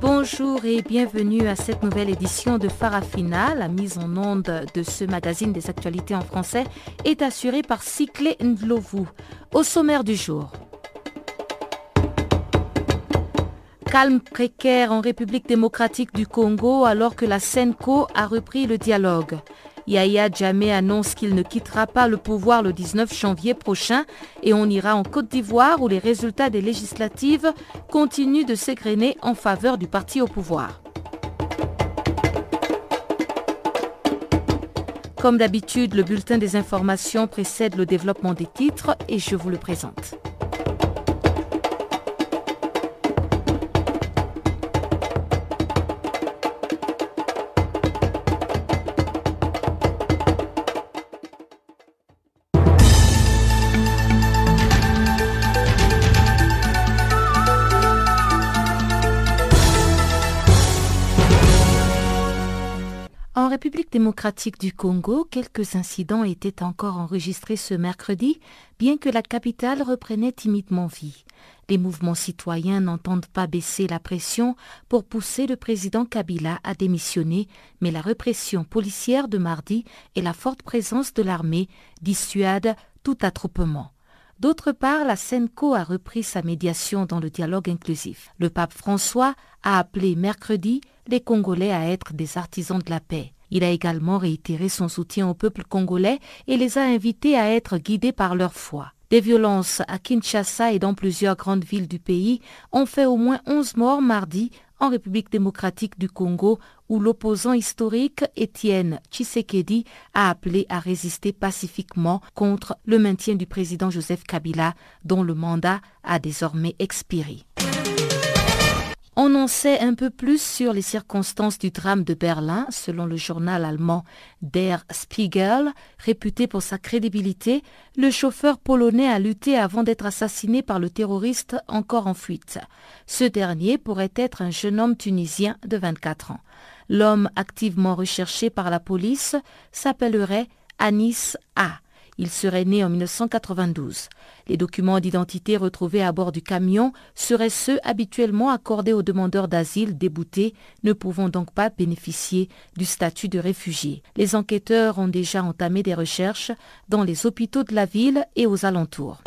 Bonjour et bienvenue à cette nouvelle édition de Farafina. La mise en onde de ce magazine des actualités en français est assurée par Cyclé Ndlovu. Au sommaire du jour. Calme précaire en République démocratique du Congo alors que la SENCO a repris le dialogue. Yahya Jammeh annonce qu'il ne quittera pas le pouvoir le 19 janvier prochain et on ira en Côte d'Ivoire où les résultats des législatives continuent de s'égrener en faveur du parti au pouvoir. Comme d'habitude, le bulletin des informations précède le développement des titres et je vous le présente. République démocratique du Congo, quelques incidents étaient encore enregistrés ce mercredi, bien que la capitale reprenait timidement vie. Les mouvements citoyens n'entendent pas baisser la pression pour pousser le président Kabila à démissionner, mais la répression policière de mardi et la forte présence de l'armée dissuadent tout attroupement. D'autre part, la SENCO a repris sa médiation dans le dialogue inclusif. Le pape François a appelé mercredi les Congolais à être des artisans de la paix. Il a également réitéré son soutien au peuple congolais et les a invités à être guidés par leur foi. Des violences à Kinshasa et dans plusieurs grandes villes du pays ont fait au moins 11 morts mardi en République démocratique du Congo où l'opposant historique Étienne Tshisekedi a appelé à résister pacifiquement contre le maintien du président Joseph Kabila dont le mandat a désormais expiré. On en sait un peu plus sur les circonstances du drame de Berlin, selon le journal allemand Der Spiegel. Réputé pour sa crédibilité, le chauffeur polonais a lutté avant d'être assassiné par le terroriste encore en fuite. Ce dernier pourrait être un jeune homme tunisien de 24 ans. L'homme activement recherché par la police s'appellerait Anis A. Il serait né en 1992. Les documents d'identité retrouvés à bord du camion seraient ceux habituellement accordés aux demandeurs d'asile déboutés, ne pouvant donc pas bénéficier du statut de réfugié. Les enquêteurs ont déjà entamé des recherches dans les hôpitaux de la ville et aux alentours.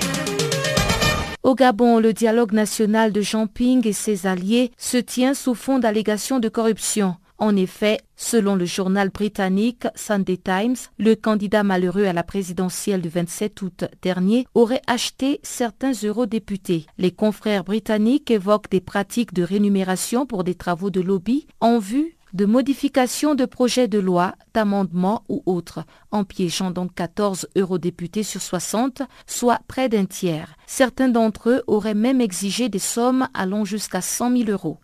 Au Gabon, le dialogue national de Jean-Ping et ses alliés se tient sous fond d'allégations de corruption. En effet, selon le journal britannique Sunday Times, le candidat malheureux à la présidentielle du 27 août dernier aurait acheté certains eurodéputés. Les confrères britanniques évoquent des pratiques de rémunération pour des travaux de lobby en vue de modification de projets de loi, d'amendements ou autres, en piégeant donc 14 eurodéputés sur 60, soit près d'un tiers. Certains d'entre eux auraient même exigé des sommes allant jusqu'à 100 000 euros.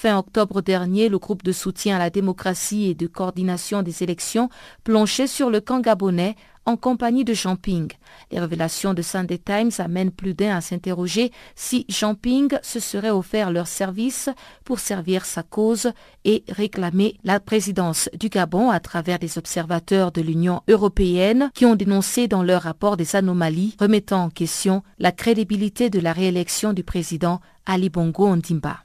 Fin octobre dernier, le groupe de soutien à la démocratie et de coordination des élections planchait sur le camp gabonais en compagnie de Jean-Ping. Les révélations de Sunday Times amènent plus d'un à s'interroger si Jean-Ping se serait offert leur service pour servir sa cause et réclamer la présidence du Gabon à travers des observateurs de l'Union européenne qui ont dénoncé dans leur rapport des anomalies remettant en question la crédibilité de la réélection du président Ali Bongo Ondimba.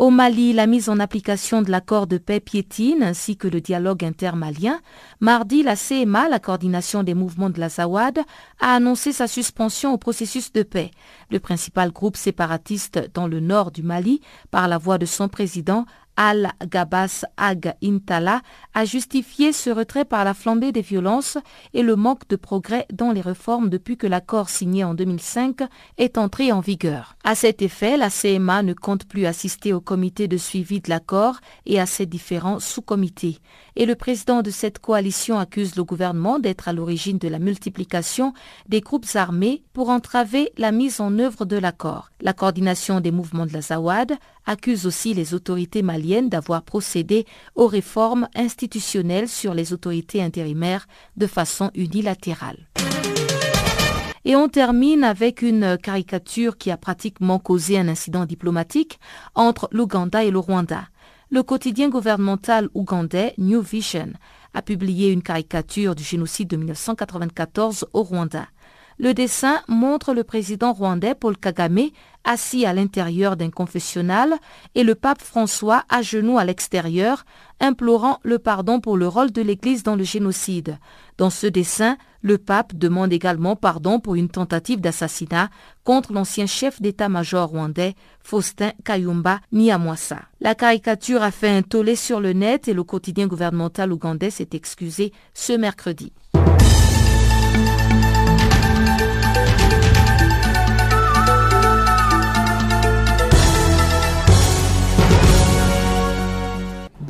Au Mali, la mise en application de l'accord de paix piétine ainsi que le dialogue intermalien. Mardi, la CMA, la coordination des mouvements de la Zawad, a annoncé sa suspension au processus de paix. Le principal groupe séparatiste dans le nord du Mali, par la voix de son président, Al-Gabas Ag Intala a justifié ce retrait par la flambée des violences et le manque de progrès dans les réformes depuis que l'accord signé en 2005 est entré en vigueur. À cet effet, la CMA ne compte plus assister au comité de suivi de l'accord et à ses différents sous-comités. Et le président de cette coalition accuse le gouvernement d'être à l'origine de la multiplication des groupes armés pour entraver la mise en œuvre de l'accord. La coordination des mouvements de la Zawad accuse aussi les autorités maliennes d'avoir procédé aux réformes institutionnelles sur les autorités intérimaires de façon unilatérale. Et on termine avec une caricature qui a pratiquement causé un incident diplomatique entre l'Ouganda et le Rwanda. Le quotidien gouvernemental ougandais New Vision a publié une caricature du génocide de 1994 au Rwanda. Le dessin montre le président rwandais Paul Kagame assis à l'intérieur d'un confessionnal et le pape François à genoux à l'extérieur, implorant le pardon pour le rôle de l'Église dans le génocide. Dans ce dessin, le pape demande également pardon pour une tentative d'assassinat contre l'ancien chef d'état-major rwandais Faustin Kayumba Nyamwasa. La caricature a fait un tollé sur le net et le quotidien gouvernemental ougandais s'est excusé ce mercredi.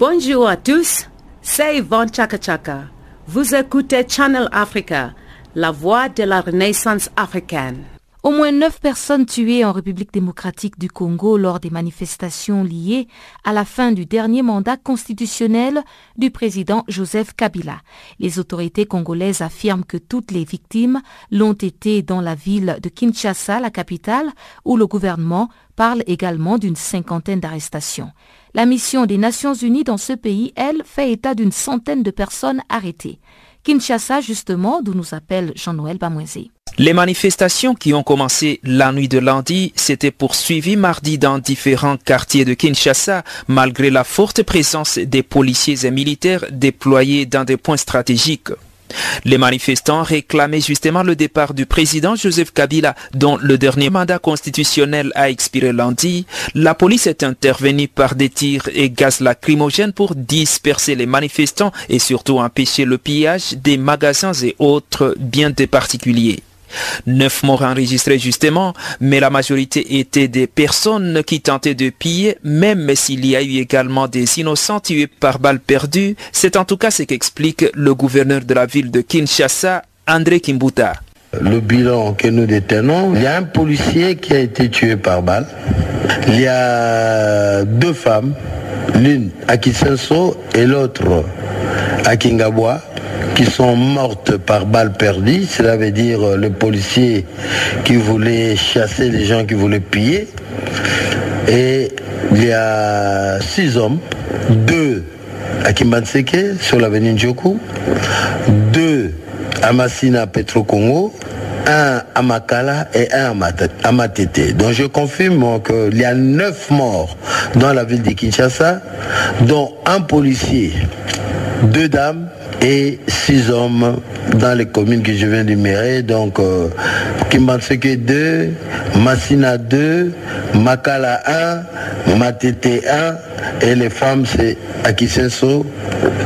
Bonjour à tous, c'est Yvonne Chaka Chaka. Vous écoutez Channel Africa, la voix de la renaissance africaine. Au moins neuf personnes tuées en République démocratique du Congo lors des manifestations liées à la fin du dernier mandat constitutionnel du président Joseph Kabila. Les autorités congolaises affirment que toutes les victimes l'ont été dans la ville de Kinshasa, la capitale, où le gouvernement parle également d'une cinquantaine d'arrestations. La mission des Nations Unies dans ce pays, elle, fait état d'une centaine de personnes arrêtées. Kinshasa, justement, d'où nous appelle Jean-Noël Bamouezé. Les manifestations qui ont commencé la nuit de lundi s'étaient poursuivies mardi dans différents quartiers de Kinshasa, malgré la forte présence des policiers et militaires déployés dans des points stratégiques. Les manifestants réclamaient justement le départ du président Joseph Kabila, dont le dernier mandat constitutionnel a expiré lundi. La police est intervenue par des tirs et gaz lacrymogènes pour disperser les manifestants et surtout empêcher le pillage des magasins et autres biens des particuliers. Neuf morts enregistrés justement, mais la majorité étaient des personnes qui tentaient de piller, même s'il y a eu également des innocents tués par balles perdues. C'est en tout cas ce qu'explique le gouverneur de la ville de Kinshasa, André Kimbuta. Le bilan que nous détenons, il y a un policier qui a été tué par balle. Il y a deux femmes, l'une à Kisenso et l'autre à Kingabwa qui sont mortes par balles perdues, cela veut dire euh, le policier qui voulait chasser les gens qui voulaient piller. Et il y a six hommes, deux à Kimbanseke sur l'avenue Njoku, deux à Massina Petro Congo, un à Makala et un à Matete. Donc je confirme qu'il y a neuf morts dans la ville de Kinshasa, dont un policier, deux dames et six hommes dans les communes que je viens d'énumérer. Donc, euh, Kimbanseke 2, Massina 2, Makala 1, Matete 1, et les femmes c'est Akisenso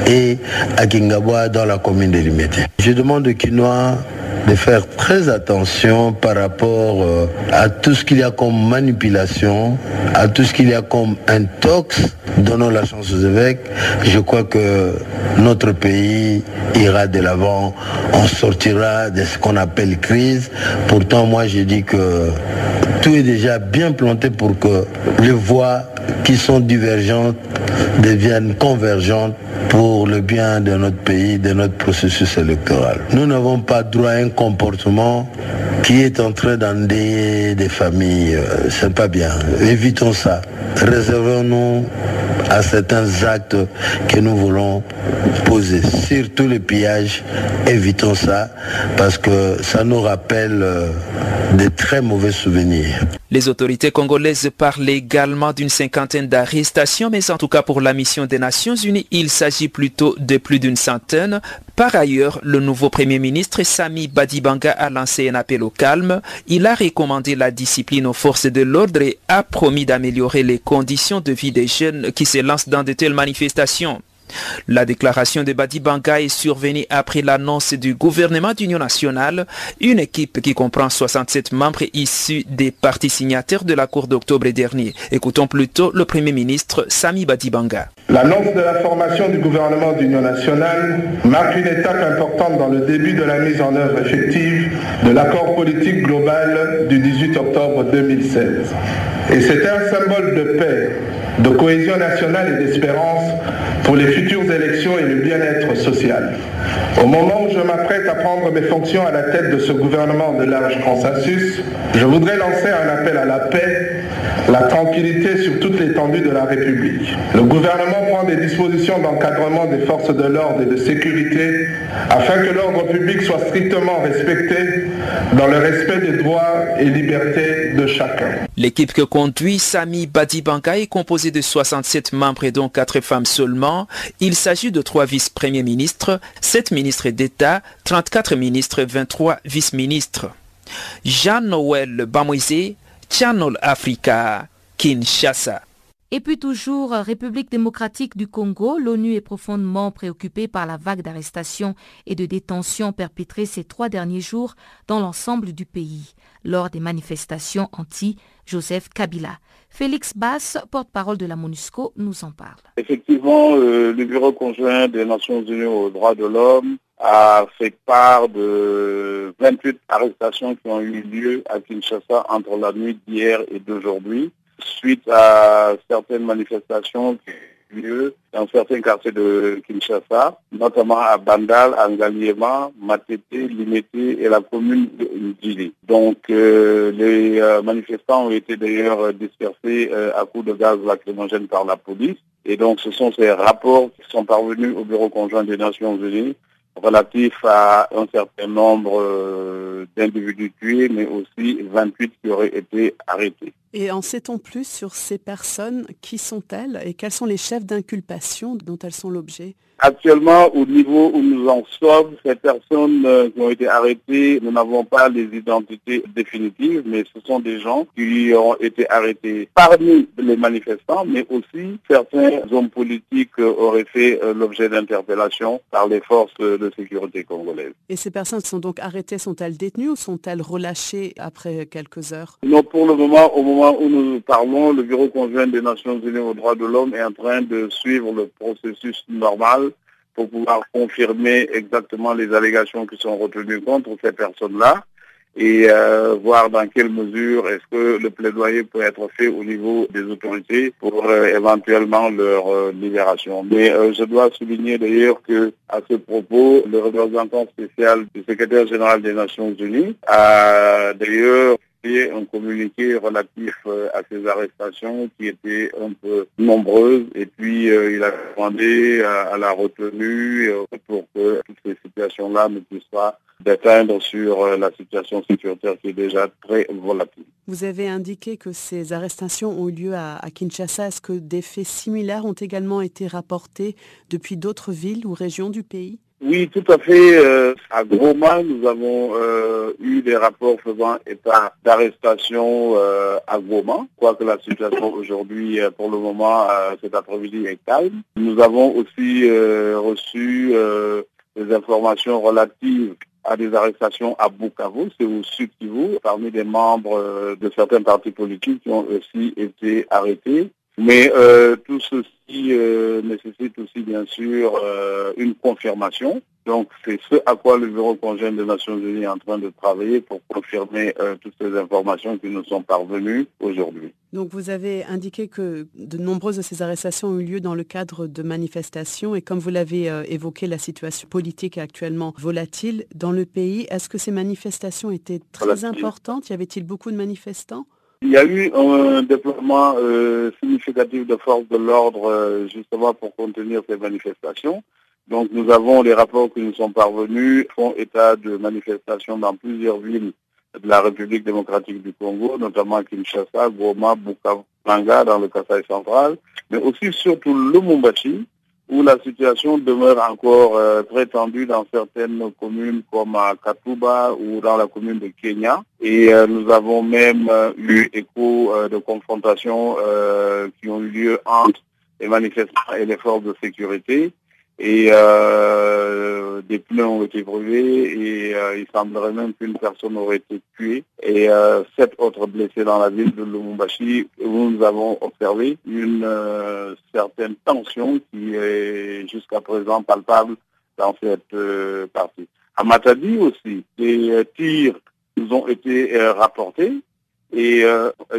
et Akingabwa dans la commune de Limete. Je demande au Quinois de faire très attention par rapport euh, à tout ce qu'il y a comme manipulation, à tout ce qu'il y a comme intox. Donnons la chance aux évêques. Je crois que notre pays ira de l'avant. On sortira de ce qu'on appelle crise. Pourtant, moi, je dis que tout est déjà bien planté pour que les voies qui sont divergentes deviennent convergentes pour le bien de notre pays, de notre processus électoral. Nous n'avons pas droit à un comportement qui est en train d'endayer des familles. Euh, Ce n'est pas bien. Évitons ça. Réservons-nous à certains actes que nous voulons poser. Surtout le pillage, évitons ça parce que ça nous rappelle euh, de très mauvais souvenirs. Les autorités congolaises parlent également d'une cinquantaine d'arrestations, mais en tout cas pour la mission des Nations Unies, il s'agit plutôt de plus d'une centaine. Par ailleurs, le nouveau Premier ministre Sami Badibanga a lancé un appel au calme. Il a recommandé la discipline aux forces de l'ordre et a promis d'améliorer les conditions de vie des jeunes qui se lancent dans de telles manifestations. La déclaration de Badibanga est survenue après l'annonce du gouvernement d'union nationale, une équipe qui comprend 67 membres issus des partis signataires de l'accord d'octobre dernier. Écoutons plutôt le Premier ministre Sami Badibanga. L'annonce de la formation du gouvernement d'union nationale marque une étape importante dans le début de la mise en œuvre effective de l'accord politique global du 18 octobre 2016. Et c'est un symbole de paix de cohésion nationale et d'espérance pour les futures élections et le bien-être social. Au moment où je m'apprête à prendre mes fonctions à la tête de ce gouvernement de large consensus, je voudrais lancer un appel à la paix, la tranquillité sur toute l'étendue de la République. Le gouvernement prend des dispositions d'encadrement des forces de l'ordre et de sécurité afin que l'ordre public soit strictement respecté dans le respect des droits et libertés de chacun. L'équipe que conduit Sami Badibanka est composée de 67 membres et dont 4 femmes seulement. Il s'agit de 3 vice-premiers ministres, 7 ministres d'État, 34 ministres, 23 vice-ministres. Jean-Noël Bamoisé, Channel Africa, Kinshasa. Et puis toujours, République démocratique du Congo, l'ONU est profondément préoccupée par la vague d'arrestations et de détentions perpétrées ces trois derniers jours dans l'ensemble du pays, lors des manifestations anti-Joseph Kabila. Félix Bass, porte-parole de la MONUSCO, nous en parle. Effectivement, euh, le Bureau conjoint des Nations Unies aux droits de l'homme a fait part de 28 arrestations qui ont eu lieu à Kinshasa entre la nuit d'hier et d'aujourd'hui suite à certaines manifestations dans certains quartiers de Kinshasa, notamment à Bandal, Angaliema, Matete, Limete et la commune de Ndili. Donc euh, les euh, manifestants ont été d'ailleurs dispersés euh, à coups de gaz lacrymogène par la police. Et donc ce sont ces rapports qui sont parvenus au Bureau conjoint des Nations Unies relatifs à un certain nombre d'individus tués, mais aussi 28 qui auraient été arrêtés. Et en sait-on plus sur ces personnes? Qui sont-elles? Et quels sont les chefs d'inculpation dont elles sont l'objet? Actuellement, au niveau où nous en sommes, ces personnes euh, qui ont été arrêtées, nous n'avons pas les identités définitives, mais ce sont des gens qui ont été arrêtés parmi les manifestants, mais aussi certains hommes politiques auraient fait euh, l'objet d'interpellation par les forces de sécurité congolaises. Et ces personnes sont donc arrêtées, sont-elles détenues ou sont-elles relâchées après quelques heures? Non, pour le moment, au moment où nous parlons, le Bureau conjoint des Nations Unies aux droits de l'homme est en train de suivre le processus normal pour pouvoir confirmer exactement les allégations qui sont retenues contre ces personnes-là et euh, voir dans quelle mesure est-ce que le plaidoyer peut être fait au niveau des autorités pour euh, éventuellement leur euh, libération. Mais je dois souligner d'ailleurs que à ce propos, le représentant spécial du secrétaire général des Nations Unies a d'ailleurs un communiqué relatif euh, à ces arrestations qui étaient un peu nombreuses et puis euh, il a demandé à, la retenue euh, pour que toutes ces situations-là ne puissent pas d'atteindre sur la situation sécuritaire qui est déjà très volatile. Vous avez indiqué que ces arrestations ont eu lieu à, à Kinshasa. Est-ce que des faits similaires ont également été rapportés depuis d'autres villes ou régions du pays? Oui, tout à fait. Euh, à Goma, nous avons euh, eu des rapports faisant état d'arrestation euh, à Goma, quoique la situation aujourd'hui, pour le moment, cet après-midi est calme. Nous avons aussi reçu des informations relatives à des arrestations à Bukavu, c'est au sud Kivu, parmi des membres de certains partis politiques qui ont aussi été arrêtés. Mais euh, tout ceci euh, nécessite aussi bien sûr euh, une confirmation. Donc c'est ce à quoi le Bureau conjoint des Nations Unies est en train de travailler pour confirmer toutes ces informations qui nous sont parvenues aujourd'hui. Donc vous avez indiqué que de nombreuses de ces arrestations ont eu lieu dans le cadre de manifestations et comme vous l'avez évoqué, la situation politique est actuellement volatile dans le pays. Est-ce que ces manifestations étaient très importantes? Y avait-il beaucoup de manifestants? Il y a eu un déploiement euh, significatif de forces de l'ordre euh, justement pour contenir ces manifestations. Donc nous avons les rapports qui nous sont parvenus, font état de manifestations dans plusieurs villes de la République démocratique du Congo, notamment Kinshasa, Goma, Bukavu, dans le Kasaï central, mais aussi surtout Lumumbashi, où la situation demeure encore euh, très tendue dans certaines communes comme à Katuba ou dans la commune de Kenya. Et euh, nous avons même euh, eu écho de confrontations qui ont eu lieu entre les manifestants et les forces de sécurité et euh, des pneus ont été brûlés et euh, il semblerait même qu'une personne aurait été tuée et euh, sept autres blessés dans la ville de Lumumbashi où nous avons observé une certaine tension qui est jusqu'à présent palpable dans cette partie. À Matadi aussi, des tirs nous ont été rapportés et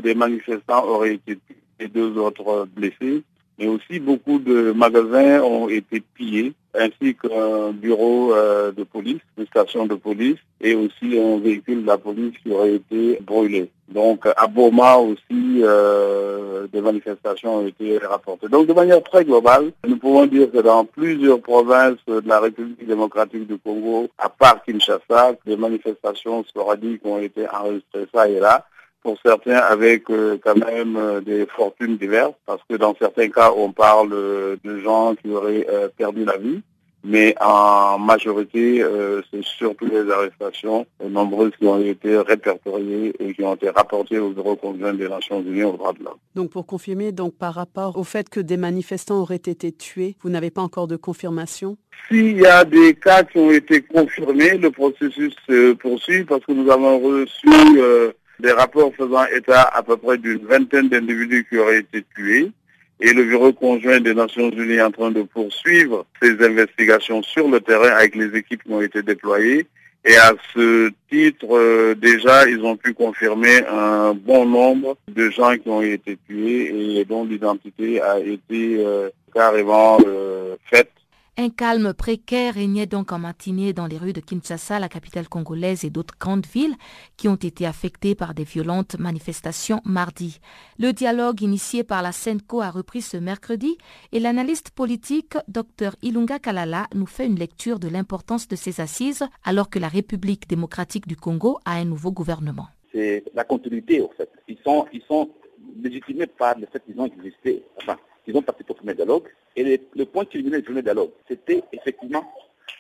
des manifestants auraient été tués. et deux autres blessés. Mais aussi beaucoup de magasins ont été pillés ainsi qu'un bureau euh, de police, une station de police et aussi un véhicule de la police qui aurait été brûlé. Donc à Boma aussi, euh, des manifestations ont été rapportées. Donc de manière très globale, nous pouvons dire que dans plusieurs provinces de la République démocratique du Congo, à part Kinshasa, des manifestations sporadiques ont été enregistrées ça et là pour certains avec euh, quand même des fortunes diverses, parce que dans certains cas, on parle de gens qui auraient perdu la vie. Mais en majorité, euh, c'est surtout les arrestations nombreuses qui ont été répertoriées et qui ont été rapportées au Bureau conjoint des Nations Unies aux droits de l'homme. Donc pour confirmer, donc par rapport au fait que des manifestants auraient été tués, vous n'avez pas encore de confirmation? S'il y a des cas qui ont été confirmés, le processus se poursuit parce que nous avons reçu euh, des rapports faisant état à peu près d'une vingtaine d'individus qui auraient été tués et le Bureau conjoint des Nations Unies est en train de poursuivre ces investigations sur le terrain avec les équipes qui ont été déployées. Et à ce titre, euh, déjà, ils ont pu confirmer un bon nombre de gens qui ont été tués et dont l'identité a été euh, carrément euh, faite un calme précaire régnait donc en matinée dans les rues de Kinshasa, la capitale congolaise et d'autres grandes villes qui ont été affectées par des violentes manifestations mardi. Le dialogue initié par la SENCO a repris ce mercredi et l'analyste politique Dr Ilunga Kalala nous fait une lecture de l'importance de ces assises alors que la République démocratique du Congo a un nouveau gouvernement. C'est la continuité en fait. Ils sont, ils sont légitimés par le fait qu'ils ont existé, ils ont participé au premier dialogue. Et le, point qui illuminait le premier dialogue, c'était effectivement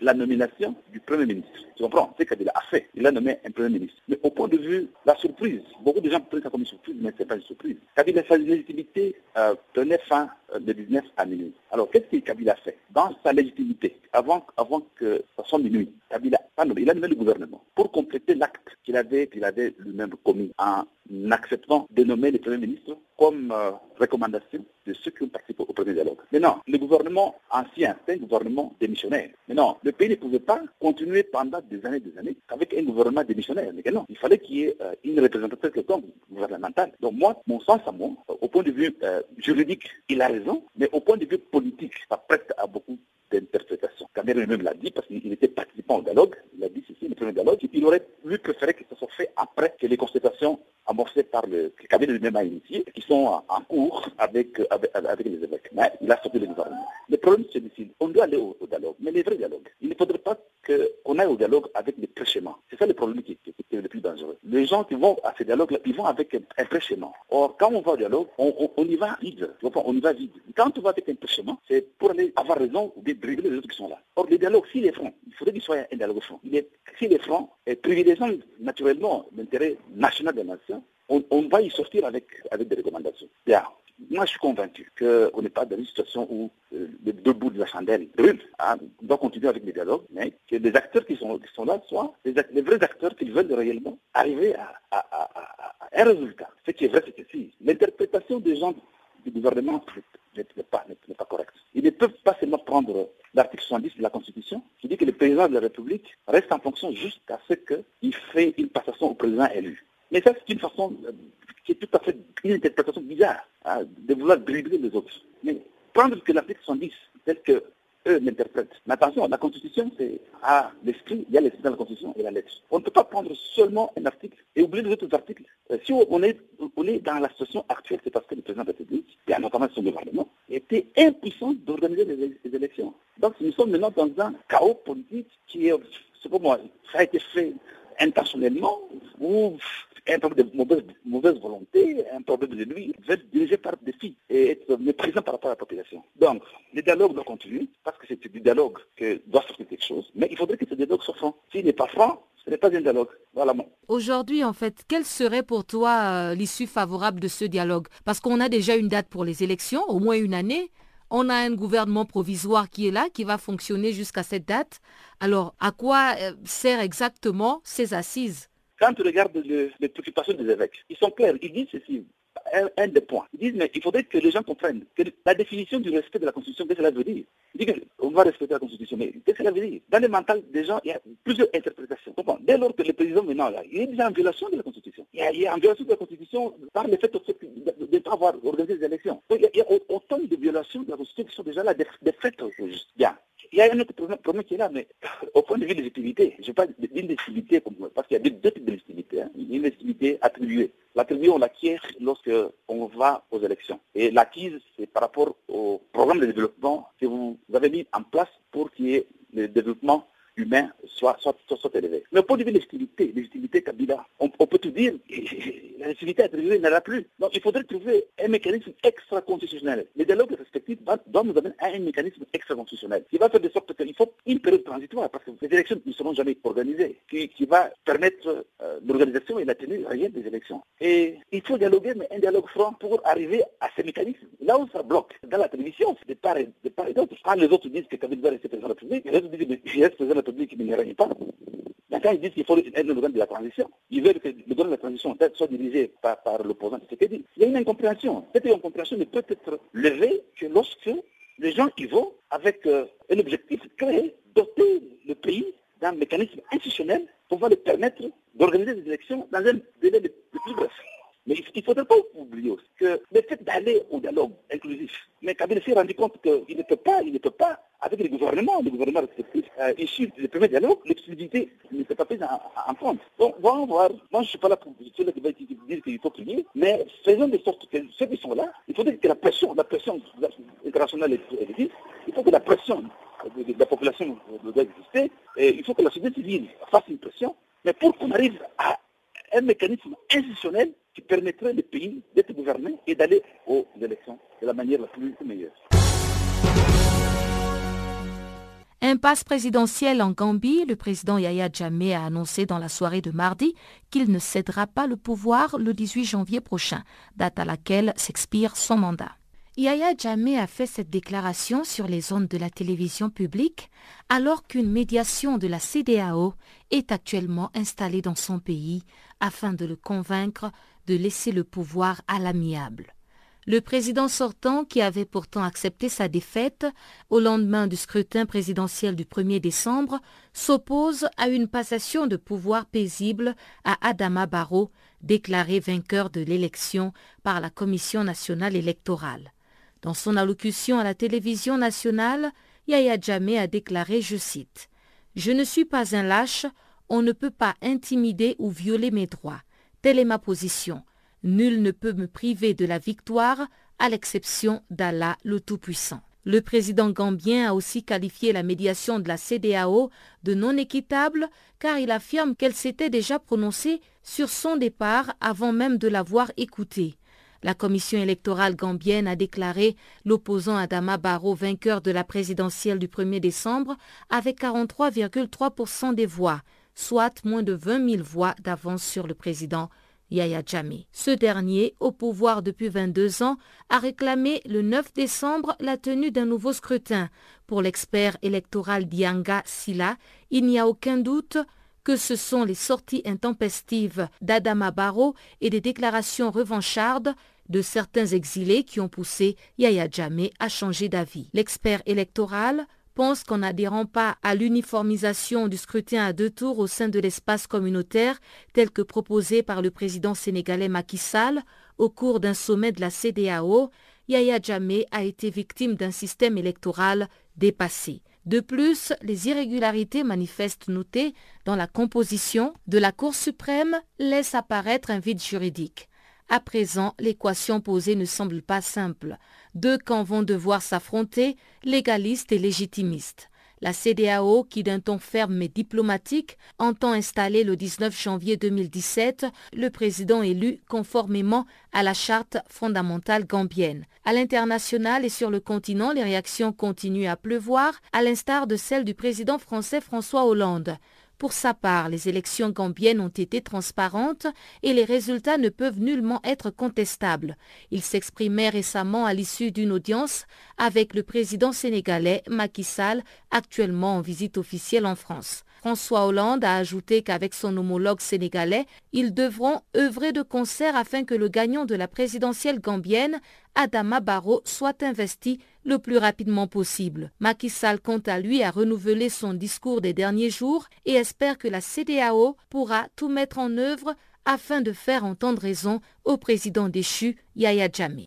la nomination du Premier ministre. Tu comprends? C'est qu'il a fait. Il a nommé un Premier ministre. Mais au point de vue, la surprise, beaucoup de gens prennent ça comme une surprise, mais ce n'est pas une surprise. Kabila, sa légitimité euh, tenait fin euh, le 19 à minuit. Alors, qu'est-ce que Kabila a fait? Dans sa légitimité, avant, avant que ça soit minuit, Kabila il a nommé le gouvernement pour compléter l'acte qu'il avait, qu'il avait lui-même commis en acceptant de nommer le Premier ministre comme euh, recommandation de ceux qui ont participé au premier dialogue. Mais non, le gouvernement ancien, c'est un gouvernement démissionnaire. Mais non, le pays ne pouvait pas continuer pendant des années et des années avec un gouvernement démissionnaire. Mais non, il fallait qu'il y ait euh, une représentation gouvernementale. Donc moi, mon sens à moi, au point de vue euh, juridique, il a raison, mais au point de vue politique, ça prête à beaucoup d'interprétations. Cameroun même l'a dit parce qu'il était participant au dialogue, il a dit ceci, le premier dialogue, il aurait lui préféré que ce soit fait après que les consultations amorcées par le, cabinet lui-même a initié, qui sont en, cours avec, avec, les évêques. Mais il a sorti le gouvernement. Le problème, c'est ici. On doit aller au, dialogue, mais les vrais dialogues. Il ne faudrait pas qu'on aille au dialogue avec des prêchements. C'est ça le problème qui, est le plus dangereux. Les gens qui vont à ces dialogues-là, ils vont avec un, prêchement. Or, quand on va au dialogue, on, y va vide. On y va vide. Quand on va avec un prêchement, c'est pour aller avoir raison ou de brûler les autres qui sont là. Or, le dialogue, s'il est franc, il faudrait qu'il soit un dialogue franc. S'il est franc, et privilégiant naturellement l'intérêt national des nations, on, va y sortir avec, avec des recommandations. Bien. Moi, je suis convaincu qu'on n'est pas dans une situation où euh, les deux bouts de la chandelle brûlent. Hein. On doit continuer avec les dialogues, mais que les acteurs qui sont, qui sont là soient les, vrais acteurs qui veulent réellement arriver à, un résultat. Ce qui est vrai, c'est que si l'interprétation des gens du gouvernement n'est pas, pas correcte. Ils ne peuvent pas seulement prendre l'article 70 de la Constitution qui dit que le président de la République reste en fonction jusqu'à ce qu'il fait une passation au président élu. Mais ça, c'est une façon euh, qui est tout à fait une interprétation bizarre hein, de vouloir dribbler les autres. Mais prendre que l'article 110, tel que eux l'interprètent. Mais attention, la Constitution, c'est à l'esprit, il y a l'esprit dans la Constitution et la lettre. On ne peut pas prendre seulement un article et oublier les autres articles. Euh, si on est, on est dans la situation actuelle, c'est parce que le président de la République, et notamment son gouvernement, était impuissant d'organiser les, élections. Donc nous sommes maintenant dans un chaos politique qui est, c'est pour moi, ça a été fait intentionnellement ou un problème de mauvaise, volonté, un problème de lui, veut dirigé par des filles et être méprisant par rapport à la population. Donc, le dialogue doit continuer parce que c'est du dialogue que doit sortir quelque chose, mais il faudrait que ce dialogue soit franc. S'il n'est pas franc, ce n'est pas un dialogue. Voilà. Aujourd'hui, en fait, quelle serait pour toi euh, l'issue favorable de ce dialogue? Parce qu'on a déjà une date pour les élections, au moins une année. On a un gouvernement provisoire qui est là, qui va fonctionner jusqu'à cette date. Alors, à quoi euh, sert exactement ces assises? Quand tu regardes les préoccupations des évêques, ils sont clairs. Ils disent ceci. Un, des points. Ils disent, mais il faudrait que les gens comprennent que la définition du respect de la Constitution, qu'est-ce que cela veut dire? Ils disent qu'on va respecter la Constitution, mais qu'est-ce que cela veut dire? Dans le mental des gens, il y a plusieurs interprétations. Dès lors que le président maintenant, là, il est déjà en violation de la Constitution. Il y a, en violation de la Constitution par le fait de ne pas avoir organisé des élections. Il y a, autant de violations de la Constitution qui sont déjà là, des, des faits Bien. Il y a un autre problème, qui est là, mais au point de vue de légitimité, je parle d'une légitimité, parce qu'il y a deux, types de. Hein. Une légitimité attribuée. L'attribuée, on l'acquiert lorsque on va aux élections. Et l'acquise, c'est par rapport au programme de développement que vous avez mis en place pour qu'il y ait le développement humain soit, soit, soit, élevé. Mais au point de vue de légitimité, légitimité Kabila, on, peut tout dire, la légitimité attribuée n'en a plus. Donc il faudrait trouver un mécanisme extra-constitutionnel. Les dialogues respectifs doivent nous amener à un mécanisme extra-constitutionnel qui va faire de sorte qu'il faut une période transitoire parce que les élections ne seront jamais organisées, qui, va permettre euh, l'organisation et la tenue réelle des élections. Et il faut dialoguer, mais un dialogue franc pour arriver à ces mécanismes. Là où ça bloque, dans la télévision, c'est de part et, d'autre. Quand les autres disent que Kabila va rester président de la République, les autres disent que je reste président République ne règne pas. Maintenant, ils disent qu'il faut être le gouvernement de la transition. Ils veulent que le gouvernement de la transition soit dirigé par, par l'opposant dit. Il y a une incompréhension. Cette incompréhension ne peut être levée que lorsque les gens y vont avec euh, un objectif créé, doter le pays d'un mécanisme institutionnel pour pouvoir le permettre d'organiser des élections dans un délai le plus bref. Mais il ne faudrait pas oublier que le fait d'aller au dialogue inclusif, mais Kabila s'est rendu compte qu'il ne peut pas, il ne peut pas, avec les gouvernements, les gouvernements respectifs euh, issus du premier dialogue, l'exclusivité ne s'est pas prise en, en, compte. Donc, voir. Moi, je ne suis pas là pour disent qu'il faut ait, mais faisons de sorte que ceux qui sont là, il faudrait que la pression, la pression internationale existe, il faut que la pression de, la population doit exister, et il faut que la société civile fasse une pression, mais pour qu'on arrive à un mécanisme institutionnel qui permettrait au pays d'être gouverné et d'aller aux élections de la manière la plus meilleure. Impasse présidentielle en Gambie, le président Yahya Jammeh a annoncé dans la soirée de mardi qu'il ne cédera pas le pouvoir le 18 janvier prochain, date à laquelle s'expire son mandat. Yahya Jammeh a fait cette déclaration sur les ondes de la télévision publique alors qu'une médiation de la CDAO est actuellement installée dans son pays afin de le convaincre de laisser le pouvoir à l'amiable. Le président sortant, qui avait pourtant accepté sa défaite au lendemain du scrutin présidentiel du 1er décembre, s'oppose à une passation de pouvoir paisible à Adama Barrow, déclaré vainqueur de l'élection par la Commission nationale électorale. Dans son allocution à la télévision nationale, Yahya Jammeh a déclaré, je cite, Je ne suis pas un lâche, on ne peut pas intimider ou violer mes droits. Telle est ma position. Nul ne peut me priver de la victoire, à l'exception d'Allah le Tout-Puissant. Le président gambien a aussi qualifié la médiation de la CDAO de non équitable car il affirme qu'elle s'était déjà prononcée sur son départ avant même de l'avoir écoutée. La commission électorale gambienne a déclaré l'opposant Adama Barrow vainqueur de la présidentielle du 1er décembre avec 43,3% des voix, soit moins de 20 000 voix d'avance sur le président Yahya Jammeh. Ce dernier, au pouvoir depuis 22 ans, a réclamé le 9 décembre la tenue d'un nouveau scrutin. Pour l'expert électoral Dianga Silla, il n'y a aucun doute que ce sont les sorties intempestives d'Adama Barrow et des déclarations revanchardes de certains exilés qui ont poussé Yahya Jammeh à changer d'avis. L'expert électoral pense qu'en n'adhérant pas à l'uniformisation du scrutin à deux tours au sein de l'espace communautaire tel que proposé par le président sénégalais Macky Sall au cours d'un sommet de la CDAO, Yahya Jammeh a été victime d'un système électoral dépassé. De plus, les irrégularités manifestes notées dans la composition de la Cour suprême laissent apparaître un vide juridique. À présent, l'équation posée ne semble pas simple. Deux camps vont devoir s'affronter, légalistes et légitimistes. La CDAO, qui d'un ton ferme mais diplomatique, entend installer le 19 janvier 2017 le président élu conformément à la charte fondamentale gambienne. À l'international et sur le continent, les réactions continuent à pleuvoir, à l'instar de celles du président français François Hollande. Pour sa part, les élections gambiennes ont été transparentes et les résultats ne peuvent nullement être contestables. Il s'exprimait récemment à l'issue d'une audience avec le président sénégalais Macky Sall, actuellement en visite officielle en France. François Hollande a ajouté qu'avec son homologue sénégalais, ils devront œuvrer de concert afin que le gagnant de la présidentielle gambienne, Adama Barrow, soit investi le plus rapidement possible. Macky Sall, quant à lui, a renouvelé son discours des derniers jours et espère que la CDAO pourra tout mettre en œuvre afin de faire entendre raison au président déchu Yaya Jammeh.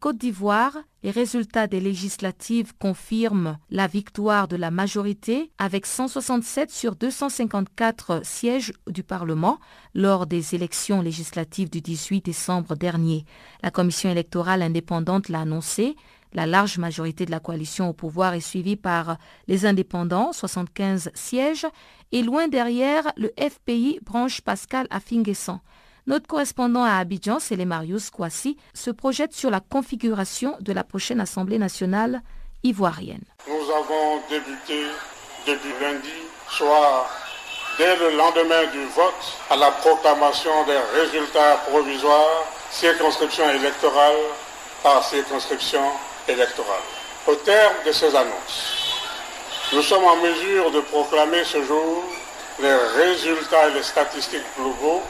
Côte d'Ivoire, les résultats des législatives confirment la victoire de la majorité avec 167 sur 254 sièges du Parlement lors des élections législatives du 18 décembre dernier. La commission électorale indépendante l'a annoncé. La large majorité de la coalition au pouvoir est suivie par les indépendants, 75 sièges, et loin derrière le FPI branche Pascal Afinguessan. Notre correspondant à Abidjan, Marius Kouassi, se projette sur la configuration de la prochaine Assemblée nationale ivoirienne. Nous avons débuté depuis lundi soir, dès le lendemain du vote, à la proclamation des résultats provisoires, circonscription électorale par circonscription électorale. Au terme de ces annonces, nous sommes en mesure de proclamer ce jour les résultats et les statistiques globaux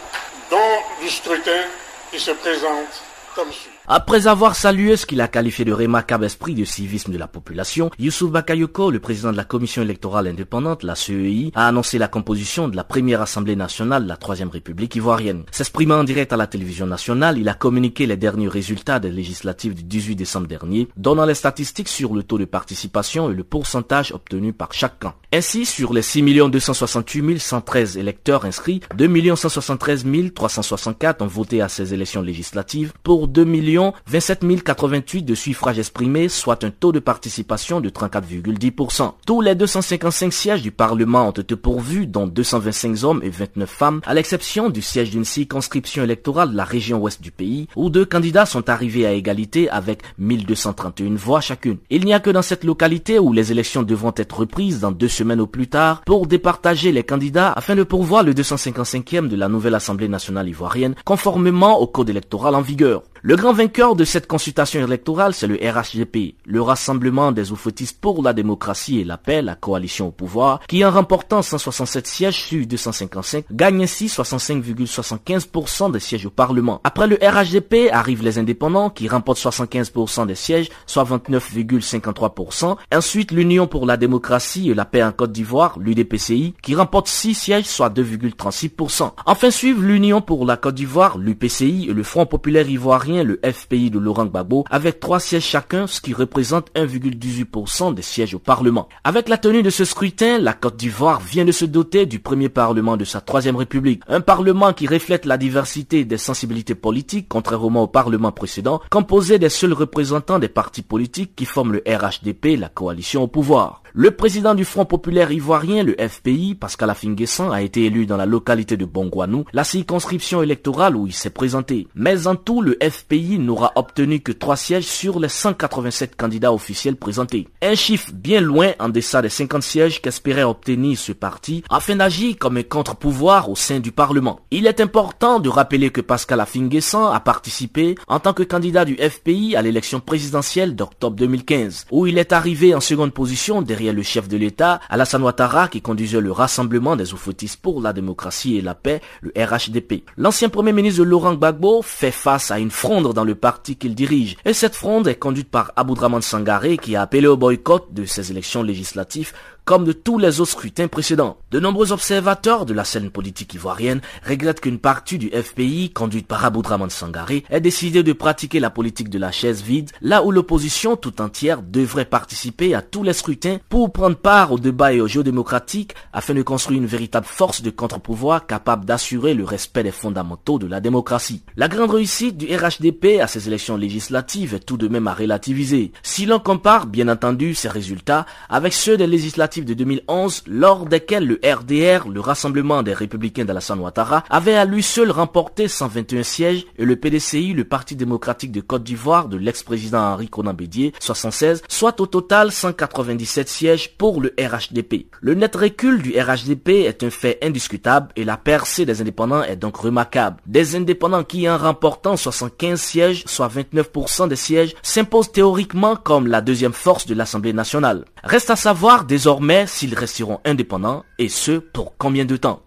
dont du scrutin qui se présente comme suit. Après avoir salué ce qu'il a qualifié de remarquable esprit de civisme de la population, Youssouf Bakayoko, le président de la commission électorale indépendante, la CEI, a annoncé la composition de la première assemblée nationale de la troisième république ivoirienne. S'exprimant en direct à la télévision nationale, il a communiqué les derniers résultats des législatives du 18 décembre dernier, donnant les statistiques sur le taux de participation et le pourcentage obtenu par chaque camp. Ainsi, sur les 6 268 113 électeurs inscrits, 2 173 364 ont voté à ces élections législatives pour 2 millions 27 088 de suffrages exprimés, soit un taux de participation de 34,10%. Tous les 255 sièges du Parlement ont été pourvus, dont 225 hommes et 29 femmes, à l'exception du siège d'une circonscription électorale de la région ouest du pays, où deux candidats sont arrivés à égalité avec 1231 voix chacune. Il n'y a que dans cette localité où les élections devront être reprises dans deux semaines au plus tard pour départager les candidats afin de pourvoir le 255e de la nouvelle Assemblée nationale ivoirienne, conformément au code électoral en vigueur. Le grand vainqueur de cette consultation électorale, c'est le RHDP, le Rassemblement des oufetistes pour la démocratie et la paix, la coalition au pouvoir, qui en remportant 167 sièges sur 255, gagne ainsi 65,75% des sièges au Parlement. Après le RHDP arrivent les indépendants qui remportent 75% des sièges, soit 29,53%. Ensuite, l'Union pour la démocratie et la paix en Côte d'Ivoire, l'UDPCI, qui remporte 6 sièges, soit 2,36%. Enfin suivent l'Union pour la Côte d'Ivoire, l'UPCI et le Front populaire ivoirien le FPI de Laurent Gbagbo, avec trois sièges chacun, ce qui représente 1,18% des sièges au Parlement. Avec la tenue de ce scrutin, la Côte d'Ivoire vient de se doter du premier Parlement de sa troisième République. Un Parlement qui reflète la diversité des sensibilités politiques, contrairement au Parlement précédent, composé des seuls représentants des partis politiques qui forment le RHDP, la coalition au pouvoir. Le président du Front populaire ivoirien, le FPI, Pascal Afinguessan, a été élu dans la localité de Bongwanou, la circonscription électorale où il s'est présenté. Mais en tout, le FPI n'aura obtenu que 3 sièges sur les 187 candidats officiels présentés. Un chiffre bien loin en deçà des 50 sièges qu'espérait obtenir ce parti afin d'agir comme un contre-pouvoir au sein du Parlement. Il est important de rappeler que Pascal Afinguessan a participé en tant que candidat du FPI à l'élection présidentielle d'octobre 2015, où il est arrivé en seconde position le chef de l'État, Alassane Ouattara, qui conduisait le Rassemblement des oufoutistes pour la démocratie et la paix, le RHDP. L'ancien premier ministre Laurent Gbagbo fait face à une fronde dans le parti qu'il dirige. Et cette fronde est conduite par Aboudraman Sangaré, qui a appelé au boycott de ces élections législatives comme de tous les autres scrutins précédents. De nombreux observateurs de la scène politique ivoirienne regrettent qu'une partie du FPI, conduite par Aboudraman Sangaré, ait décidé de pratiquer la politique de la chaise vide, là où l'opposition tout entière devrait participer à tous les scrutins pour prendre part au débat et au jeu démocratique afin de construire une véritable force de contre-pouvoir capable d'assurer le respect des fondamentaux de la démocratie. La grande réussite du RHDP à ces élections législatives est tout de même à relativiser. Si l'on compare, bien entendu, ces résultats avec ceux des législatives de 2011 lors desquelles le RDR, le Rassemblement des Républicains d'Alassane Ouattara, avait à lui seul remporté 121 sièges et le PDCI, le Parti démocratique de Côte d'Ivoire de l'ex-président Henri Conan Bédier, 76, soit au total 197 sièges pour le RHDP. Le net recul du RHDP est un fait indiscutable et la percée des indépendants est donc remarquable. Des indépendants qui, en remportant 75 sièges, soit 29% des sièges, s'imposent théoriquement comme la deuxième force de l'Assemblée nationale. Reste à savoir désormais s'ils resteront indépendants et ce pour combien de temps?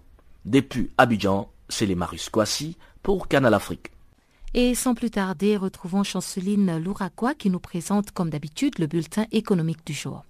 Depuis Abidjan, c'est les Marus Kwasi pour Canal Afrique. Et sans plus tarder, retrouvons Chanceline Louraquois qui nous présente comme d'habitude le bulletin économique du jour.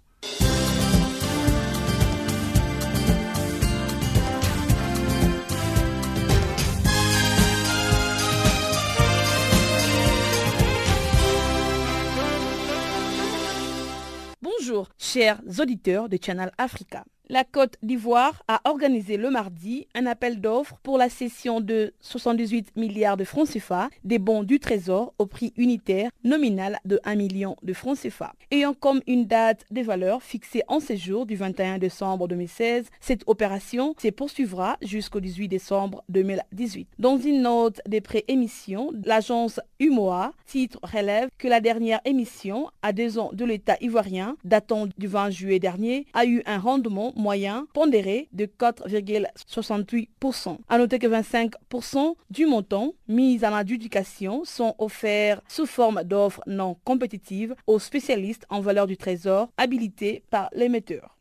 Chers auditeurs de Channel Africa. La Côte d'Ivoire a organisé le mardi un appel d'offres pour la cession de 78 milliards de francs CFA des bons du Trésor au prix unitaire nominal de 1 million de francs CFA. Ayant comme une date de valeur fixée en séjour du 21 décembre 2016, cette opération se poursuivra jusqu'au 18 décembre 2018. Dans une note des préémissions, l'agence UMOA titre relève que la dernière émission à deux ans de l'État ivoirien, datant du 20 juillet dernier, a eu un rendement moyen pondéré de 4,68%. À noter que 25% du montant mis en adjudication sont offerts sous forme d'offres non compétitives aux spécialistes en valeur du trésor habilités par l'émetteur.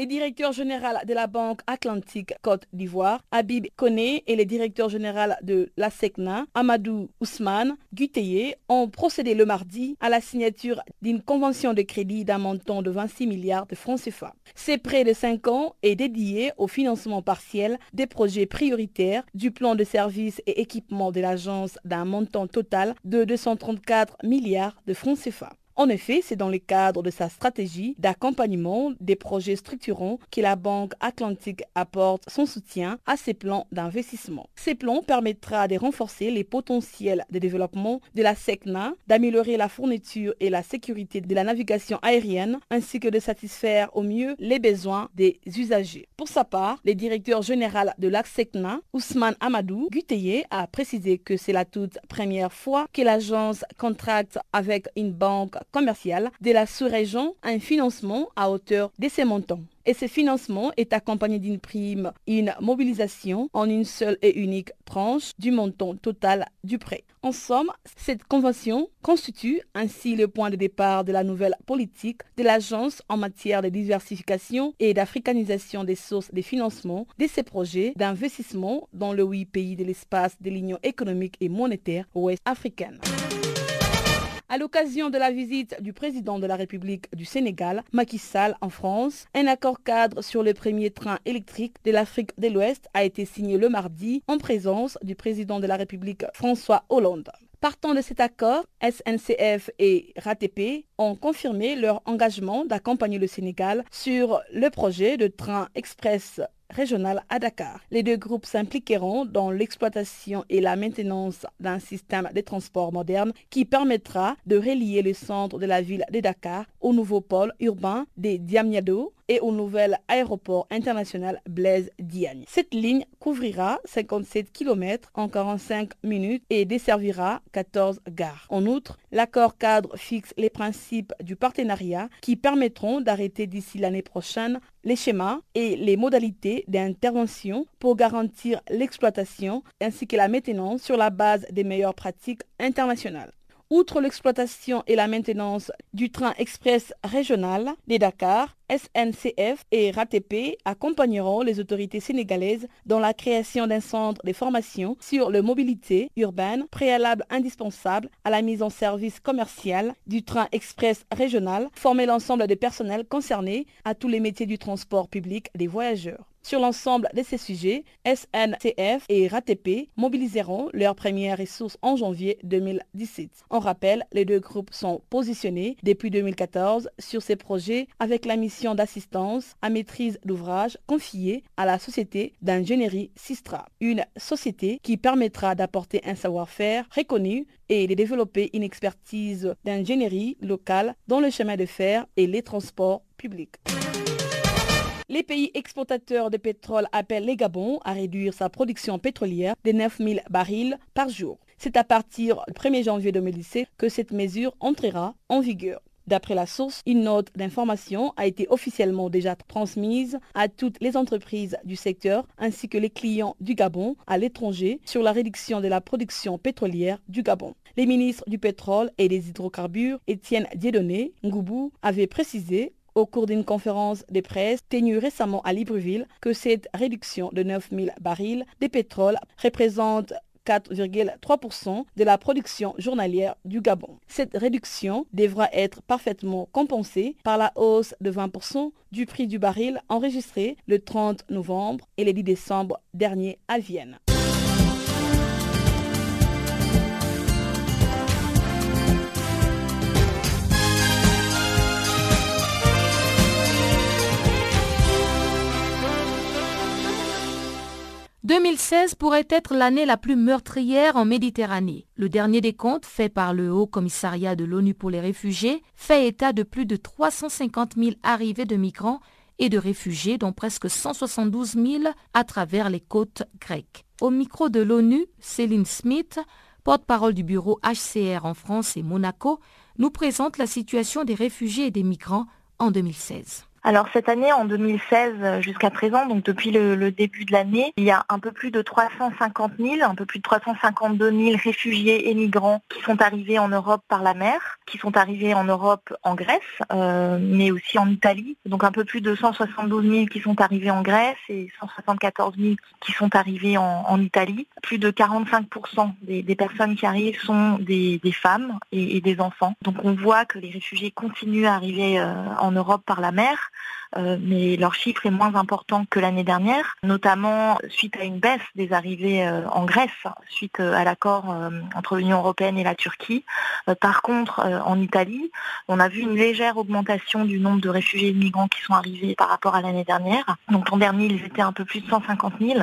Les directeurs généraux de la Banque Atlantique Côte d'Ivoire, Habib Koné, et le directeur général de la SECNA, Amadou Ousmane Guteye, ont procédé le mardi à la signature d'une convention de crédit d'un montant de 26 milliards de francs CFA. Ce prêt de 5 ans est dédié au financement partiel des projets prioritaires du plan de services et équipement de l'agence d'un montant total de 234 milliards de francs CFA. En effet, c'est dans le cadre de sa stratégie d'accompagnement des projets structurants que la Banque Atlantique apporte son soutien à ces plans d'investissement. Ces plans permettra de renforcer les potentiels de développement de la SECNA, d'améliorer la fourniture et la sécurité de la navigation aérienne, ainsi que de satisfaire au mieux les besoins des usagers. Pour sa part, le directeur général de la SECNA, Ousmane Amadou Guteye, a précisé que c'est la toute première fois que l'agence contracte avec une banque commercial de la sous-région un financement à hauteur de ces montants. Et ce financement est accompagné d'une prime, une mobilisation en une seule et unique tranche du montant total du prêt. En somme, cette convention constitue ainsi le point de départ de la nouvelle politique de l'agence en matière de diversification et d'africanisation des sources de financement de ces projets d'investissement dans le huit pays de l'espace de l'Union économique et monétaire ouest africaine. À l'occasion de la visite du président de la République du Sénégal, Macky Sall, en France, un accord cadre sur le premier train électrique de l'Afrique de l'Ouest a été signé le mardi en présence du président de la République François Hollande. Partant de cet accord, SNCF et RATP ont confirmé leur engagement d'accompagner le Sénégal sur le projet de train express régional à Dakar. Les deux groupes s'impliqueront dans l'exploitation et la maintenance d'un système de transport moderne qui permettra de relier le centre de la ville de Dakar au nouveau pôle urbain des Diamniadio et au nouvel aéroport international Blaise Diagne. Cette ligne couvrira 57 km en 45 minutes et desservira 14 gares. En outre, l'accord cadre fixe les principes du partenariat qui permettront d'arrêter d'ici l'année prochaine les schémas et les modalités d'intervention pour garantir l'exploitation ainsi que la maintenance sur la base des meilleures pratiques internationales. Outre l'exploitation et la maintenance du train express régional des Dakar, SNCF et RATP accompagneront les autorités sénégalaises dans la création d'un centre de formation sur la mobilité urbaine, préalable indispensable à la mise en service commercial du train express régional, former l'ensemble des personnels concernés à tous les métiers du transport public des voyageurs. Sur l'ensemble de ces sujets, SNCF et RATP mobiliseront leurs premières ressources en janvier 2017. On rappelle, les deux groupes sont positionnés depuis 2014 sur ces projets avec la mission d'assistance à maîtrise d'ouvrage confiée à la société d'ingénierie Sistra, une société qui permettra d'apporter un savoir-faire reconnu et de développer une expertise d'ingénierie locale dans le chemin de fer et les transports publics. Les pays exportateurs de pétrole appellent les Gabon à réduire sa production pétrolière de 9000 barils par jour. C'est à partir du 1er janvier 2017 que cette mesure entrera en vigueur. D'après la source, une note d'information a été officiellement déjà transmise à toutes les entreprises du secteur ainsi que les clients du Gabon à l'étranger sur la réduction de la production pétrolière du Gabon. Les ministres du pétrole et des hydrocarbures, Étienne Dieudonné Ngoubou, avait précisé au cours d'une conférence de presse tenue récemment à Libreville que cette réduction de 9000 barils de pétrole représente 4,3% de la production journalière du Gabon. Cette réduction devra être parfaitement compensée par la hausse de 20% du prix du baril enregistré le 30 novembre et le 10 décembre dernier à Vienne. 2016 pourrait être l'année la plus meurtrière en Méditerranée. Le dernier des comptes, fait par le Haut Commissariat de l'ONU pour les réfugiés, fait état de plus de 350 000 arrivées de migrants et de réfugiés, dont presque 172 000 à travers les côtes grecques. Au micro de l'ONU, Céline Smith, porte-parole du bureau HCR en France et Monaco, nous présente la situation des réfugiés et des migrants en 2016. Alors cette année, en 2016 euh, jusqu'à présent, donc depuis le, début de l'année, il y a un peu plus de 350 000, un peu plus de 352 000 réfugiés et migrants qui sont arrivés en Europe par la mer, qui sont arrivés en Europe en Grèce, euh, mais aussi en Italie. Donc un peu plus de 172 000 qui sont arrivés en Grèce et 174 000 qui sont arrivés en, Italie. Plus de 45% des, personnes qui arrivent sont des, femmes et, des enfants. Donc on voit que les réfugiés continuent à arriver euh, en Europe par la mer. Euh, mais leur chiffre est moins important que l'année dernière, notamment suite à une baisse des arrivées euh, en Grèce, suite euh, à l'accord entre l'Union européenne et la Turquie. Par contre, en Italie, on a vu une légère augmentation du nombre de réfugiés et de migrants qui sont arrivés par rapport à l'année dernière. Donc l'an dernier, ils étaient un peu plus de 150 000.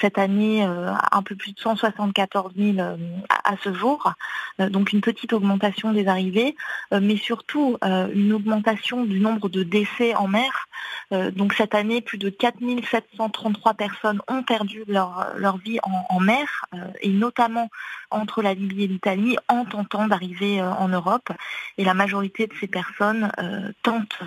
Cette année, un peu plus de 174 000 à ce jour. Donc une petite augmentation des arrivées, mais surtout une augmentation du nombre de décès en mer euh, donc cette année, plus de 4733 personnes ont perdu leur, leur vie en, mer, euh, et notamment entre la Libye et l'Italie, en tentant d'arriver euh, en Europe. Et la majorité de ces personnes tentent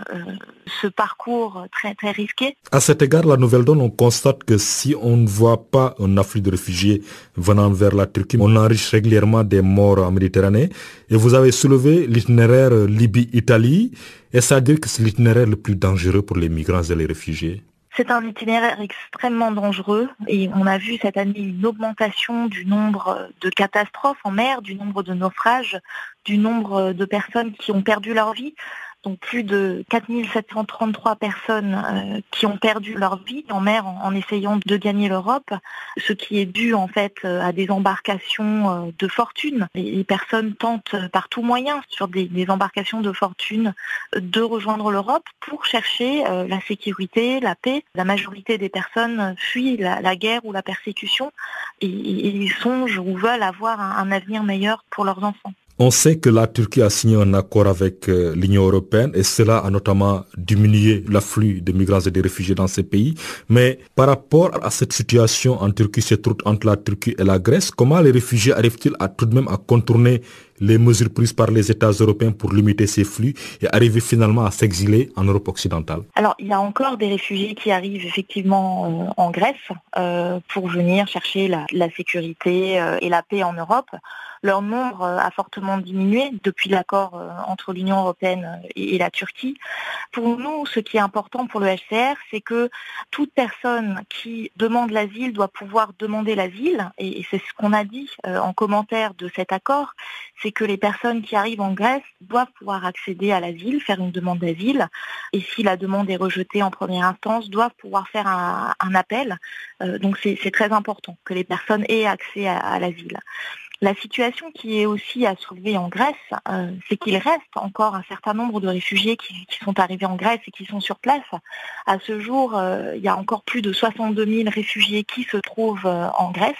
ce parcours très, très risqué. À cet égard, la nouvelle donne, on constate que si on ne voit pas un afflux de réfugiés venant vers la Turquie, on enrichit régulièrement des morts en Méditerranée. Et vous avez soulevé l'itinéraire Libye-Italie. Est-ce à dire que c'est l'itinéraire le plus dangereux pour les migrants et les réfugiés? C'est un itinéraire extrêmement dangereux et on a vu cette année une augmentation du nombre de catastrophes en mer, du nombre de naufrages, du nombre de personnes qui ont perdu leur vie donc plus de 4733 personnes euh, qui ont perdu leur vie en mer en, essayant de gagner l'Europe, ce qui est dû en fait euh, à des embarcations euh, de fortune. Les, personnes tentent par tout moyen sur des, embarcations de fortune de rejoindre l'Europe pour chercher la sécurité, la paix. La majorité des personnes fuient la, guerre ou la persécution et, songent ou veulent avoir un avenir meilleur pour leurs enfants. On sait que la Turquie a signé un accord avec euh, l'Union européenne et cela a notamment diminué l'afflux de migrants et de réfugiés dans ces pays. Mais par rapport à cette situation en Turquie, cette route entre la Turquie et la Grèce, comment les réfugiés arrivent-ils à tout de même à contourner les mesures prises par les États européens pour limiter ces flux et arriver finalement à s'exiler en Europe occidentale? Alors, il y a encore des réfugiés qui arrivent effectivement euh, en Grèce euh, pour venir chercher la, sécurité et la paix en Europe. Leur nombre euh, a fortement diminué depuis l'accord euh, entre l'Union européenne et la Turquie. Pour nous, ce qui est important pour le HCR, c'est que toute personne qui demande l'asile doit pouvoir demander l'asile, et c'est ce qu'on a dit euh, en commentaire de cet accord, c'est que les personnes qui arrivent en Grèce doivent pouvoir accéder à l'asile, faire une demande d'asile, et si la demande est rejetée en première instance, doivent pouvoir faire un, appel. donc c'est très important que les personnes aient accès à l'asile. La situation qui est aussi à soulever en Grèce, euh, c'est qu'il reste encore un certain nombre de réfugiés qui, sont arrivés en Grèce et qui sont sur place. À ce jour, euh, il y a encore plus de 62 000 réfugiés qui se trouvent euh, en Grèce,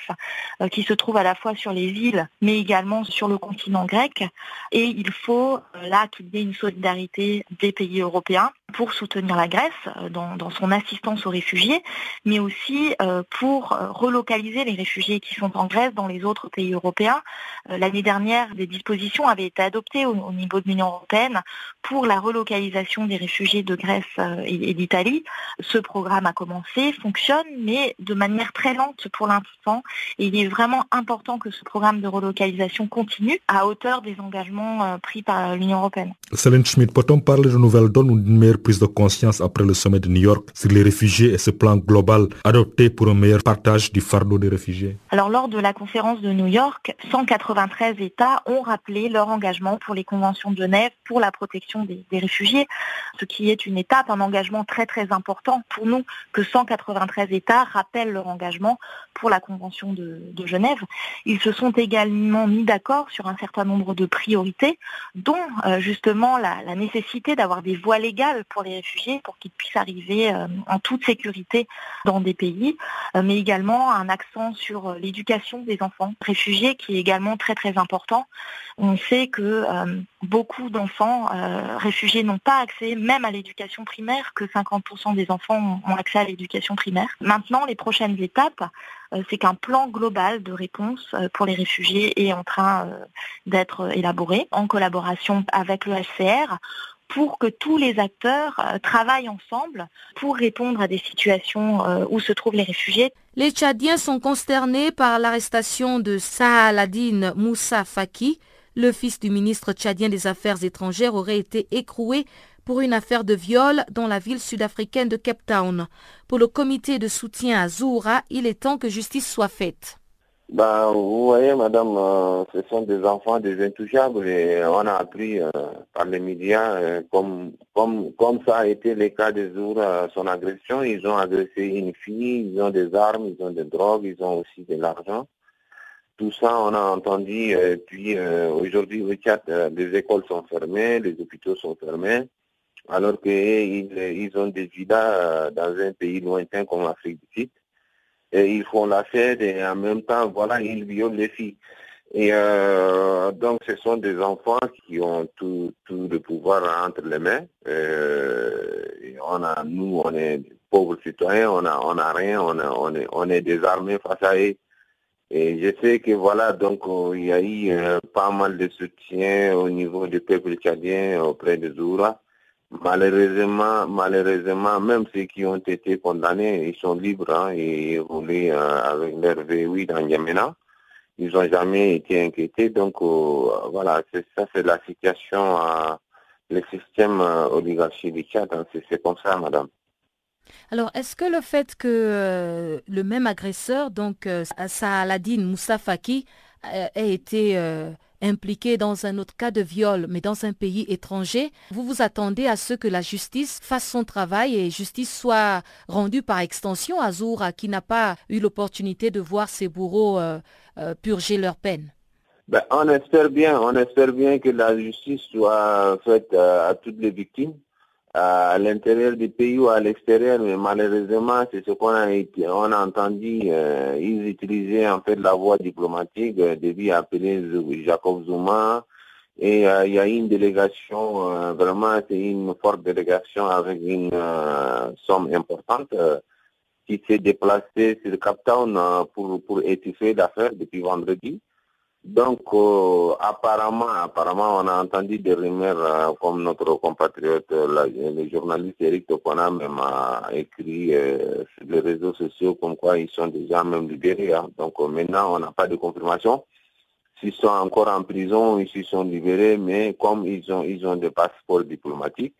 qui se trouvent à la fois sur les îles, mais également sur le continent grec. Et il faut là qu'il y ait une solidarité des pays européens pour soutenir la Grèce dans, son assistance aux réfugiés, mais aussi pour relocaliser les réfugiés qui sont en Grèce dans les autres pays européens. L'année dernière, des dispositions avaient été adoptées au, niveau de l'Union européenne pour la relocalisation des réfugiés de Grèce et, d'Italie. Ce programme a commencé, fonctionne, mais de manière très lente pour l'instant. Et il est vraiment important que ce programme de relocalisation continue à hauteur des engagements pris par l'Union européenne. Schmidt, peut-on parler de nouvelles prise de conscience après le sommet de New York sur les réfugiés et ce plan global adopté pour un meilleur partage du fardeau des réfugiés Alors lors de la conférence de New York, 193 États ont rappelé leur engagement pour les conventions de Genève pour la protection des, réfugiés, ce qui est une étape, un engagement très très important pour nous que 193 États rappellent leur engagement pour la convention de, de Genève. Ils se sont également mis d'accord sur un certain nombre de priorités, dont euh, justement la, nécessité d'avoir des voies légales pour les réfugiés pour qu'ils puissent arriver euh, en toute sécurité dans des pays, euh, mais également un accent sur l'éducation des enfants réfugiés qui est également très très important. On sait que beaucoup d'enfants réfugiés n'ont pas accès même à l'éducation primaire, que 50% des enfants ont accès à l'éducation primaire. Maintenant, les prochaines étapes, c'est qu'un plan global de réponse pour les réfugiés est en train d'être élaboré en collaboration avec le HCR pour que tous les acteurs euh, travaillent ensemble pour répondre à des situations euh, où se trouvent les réfugiés. Les Tchadiens sont consternés par l'arrestation de Sahaladine Moussa Faki. Le fils du ministre tchadien des Affaires étrangères aurait été écroué pour une affaire de viol dans la ville sud-africaine de Cape Town. Pour le comité de soutien à Zoura, il est temps que justice soit faite. Ben, vous voyez, madame, euh, ce sont des enfants des intouchables et on a appris euh, par les médias, euh, comme, comme, comme ça a été le cas de Zour, son agression, ils ont agressé une fille, ils ont des armes, ils ont des drogues, ils ont aussi de l'argent. Tout ça, on a entendu, puis aujourd'hui au Tchad, les écoles sont fermées, les hôpitaux sont fermés, alors qu'ils ils ont des vidas dans un pays lointain comme l'Afrique du Sud et ils font la fête et en même temps, voilà, ils violent les filles. Et euh, donc, ce sont des enfants qui ont tout, tout le pouvoir entre les mains. Euh, on a, nous, on est pauvres citoyens, on a, on a rien, on, a, on, est, on est désarmés face à eux. Et je sais que voilà, donc il y a eu euh, pas mal de soutien au niveau du peuple tchadien auprès de Zoura. Malheureusement, malheureusement, même ceux qui ont été condamnés, ils sont libres hein, et évoluent euh, avec leur V8 dans Yamena. Ils n'ont jamais été inquiétés. Donc euh, voilà, c'est ça, c'est la situation, euh, le système oligarchique du Tchad. Hein, c'est comme ça, madame. Alors, est-ce que le fait que le même agresseur, donc Saladin Moussa Faki, ait été impliqué dans un autre cas de viol, mais dans un pays étranger, vous vous attendez à ce que la justice fasse son travail et justice soit rendue par extension à Zoura, qui n'a pas eu l'opportunité de voir ses bourreaux euh, euh, purger leur peine. Ben, on espère bien, que la justice soit faite euh, à toutes les victimes à l'intérieur du pays ou à l'extérieur, mais malheureusement, c'est ce qu'on a, on a entendu, euh, ils utilisaient en fait la voie diplomatique, euh, depuis appeler Jacob Zuma, et euh, il y a une délégation, euh, vraiment c'est une forte délégation avec une somme importante qui s'est déplacée sur Cap Town pour, pour étouffer l'affaire depuis vendredi. Donc, euh, apparemment, apparemment, on a entendu des rumeurs euh, comme notre compatriote, euh, le journaliste Eric Topona même a écrit sur les réseaux sociaux comme quoi ils sont déjà même libérés. Hein. Donc maintenant, on n'a pas de confirmation. S'ils sont encore en prison, ils sont libérés, mais comme ils ont, ils ont des passeports diplomatiques,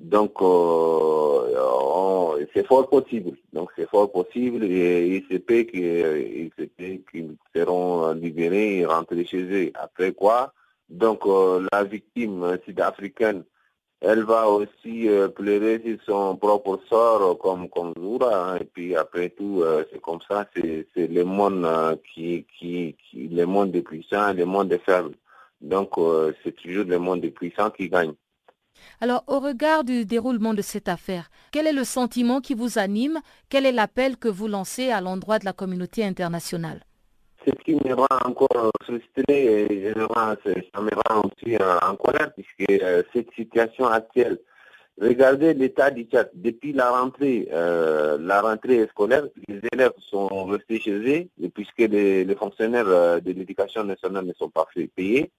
donc, euh, c'est fort possible. Donc, c'est fort possible et il se peut qu'ils seront libérés et rentrés chez eux. Après quoi, donc euh, la victime sud-africaine, elle va aussi euh, pleurer sur son propre sort comme comme. Hein. et puis après tout, c'est comme ça. C'est le monde qui, qui, qui le monde des puissants, le monde des faibles. Donc, c'est toujours le monde des puissants qui gagne. Alors, au regard du déroulement de cette affaire, quel est le sentiment qui vous anime? Quel est l'appel que vous lancez à l'endroit de la communauté internationale? Ce qui me rend encore frustré et ça me rend aussi en colère, puisque euh, cette situation actuelle, Regardez l'état du Tchad. Depuis la rentrée, euh, la rentrée scolaire, les élèves sont restés chez eux, puisque les, fonctionnaires euh, de l'éducation nationale ne sont pas payés.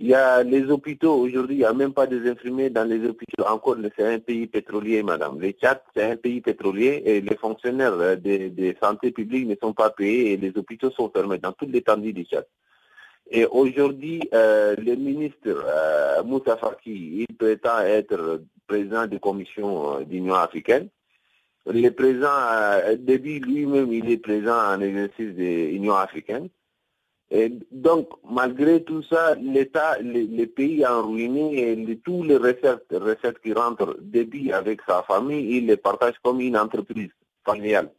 Il y a les hôpitaux, aujourd'hui, il n'y a même pas des infirmiers dans les hôpitaux. Encore, c'est un pays pétrolier, madame. Le Tchad, c'est un pays pétrolier et les fonctionnaires euh, de, santé publique ne sont pas payés et les hôpitaux sont fermés dans toute l'étendue du Tchad. Et aujourd'hui, euh, le ministre euh, Moussa Faki, il prétend être président de commission euh, d'Union africaine. Le président euh, lui-même, il est présent en exercice de l'Union africaine. Et donc, malgré tout ça, l'État, les, pays ont ruiné et tous les recettes, recettes qui rentrent, Déby avec sa famille, il les partage comme une entreprise familiale.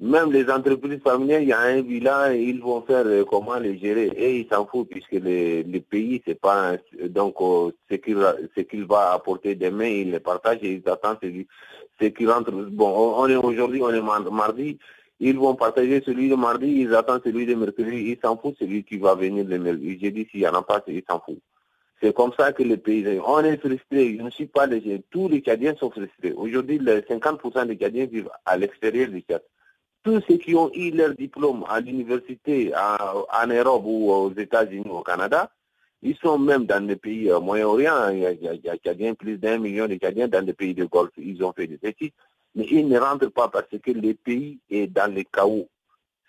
Même les entreprises familiales, il y a un bilan, ils vont faire euh, comment les gérer. Et ils s'en foutent puisque les, pays, c'est pas donc euh, ce qu'il ce qu'il va apporter demain, ils les partagent et ils attendent ce qui rentre. Bon, on est aujourd'hui, on est mardi, ils vont partager celui de mardi, ils attendent celui de mercredi, ils s'en foutent celui qui va venir le mercredi. J'ai dit s'il n'y en a pas, ils s'en foutent. C'est comme ça que les pays, on est frustrés. Je ne suis pas les Tous les Cadiens sont frustrés. Aujourd'hui, 50% des Cadiens vivent à l'extérieur du Tchad tous ceux qui ont eu leur diplôme à l'université en Europe ou aux États-Unis ou au Canada, ils sont même dans les pays euh, Moyen-Orient. Il y a, plus d'un million de Cadiens dans les pays de Golfe. Ils ont fait des études, mais ils ne rentrent pas parce que le pays est dans le chaos.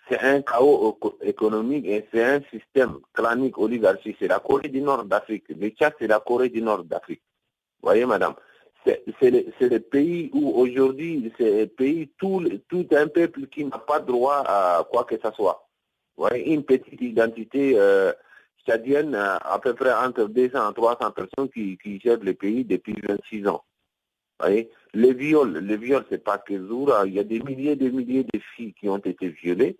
C'est un chaos économique et c'est un système clanique oligarchique. C'est la Corée du Nord d'Afrique. Le Tchad, c'est la Corée du Nord d'Afrique. Voyez, madame c'est le, pays où aujourd'hui, c'est un pays, tout, tout un peuple qui n'a pas droit à quoi que ce soit. voyez, une petite identité euh, tchadienne, euh, à peu près entre 200 et 300 personnes qui gèrent le pays depuis 26 ans. Voyez, les viols, les viols, c'est pas que Zoura, il y a des milliers et des milliers de filles qui ont été violées.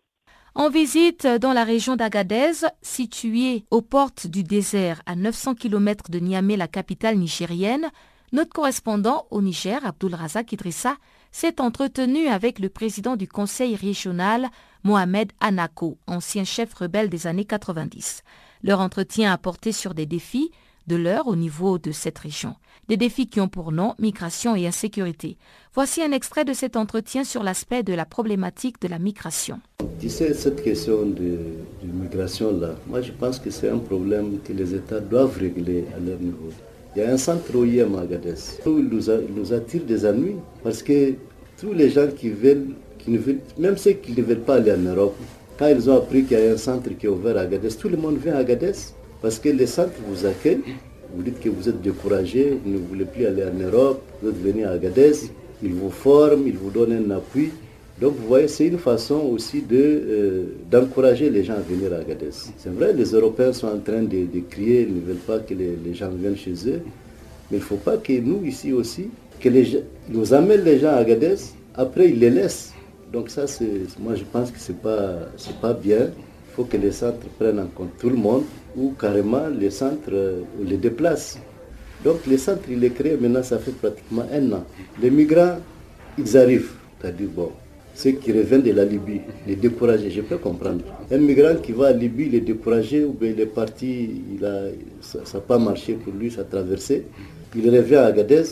En visite dans la région d'Agadez, située aux portes du désert à 900 km de Niamey, la capitale nigérienne, notre correspondant au Niger, Abdul Razak Idrissa, s'est entretenu avec le président du conseil régional, Mohamed Anako, ancien chef rebelle des années 90. Leur entretien a porté sur des défis de l'heure au niveau de cette région. Des défis qui ont pour nom migration et insécurité. Voici un extrait de cet entretien sur l'aspect de la problématique de la migration. Tu sais, cette question de, migration-là, moi je pense que c'est un problème que les États doivent régler à leur niveau. Il y a un centre OIM à Agadez où il nous, nous attire des ennuis parce que tous les gens qui veulent, qui ne veulent même ceux qui ne veulent pas aller en Europe, quand ils ont appris qu'il y a un centre qui est ouvert à Agadez, tout le monde vient à Agadez parce que le centre vous accueille. Vous dites que vous êtes découragé, vous ne voulez plus aller en Europe, vous êtes venu à Agadez, ils vous forment, ils vous donnent un appui. Donc vous voyez, c'est une façon aussi de, euh, d'encourager les gens à venir à Agadez. C'est vrai, les Européens sont en train de, crier, ils ne veulent pas que les, gens viennent chez eux. Mais il ne faut pas que nous, ici aussi, que les nous amènent les gens à Agadez, après ils les laissent. Donc ça, moi je pense que ce n'est pas bien. Faut que les centres prennent en compte tout le monde ou carrément les centres euh, les déplacent. Donc les centres, il est créé maintenant, ça fait pratiquement un an. Les migrants, ils arrivent. C'est-à-dire, bon, ceux qui reviennent de la Libye, les découragés, je peux comprendre. Un migrant qui va à Libye, il est découragé ou bien il est parti, il a, ça n'a pas marché pour lui, ça a traversé. Il revient à Agadez,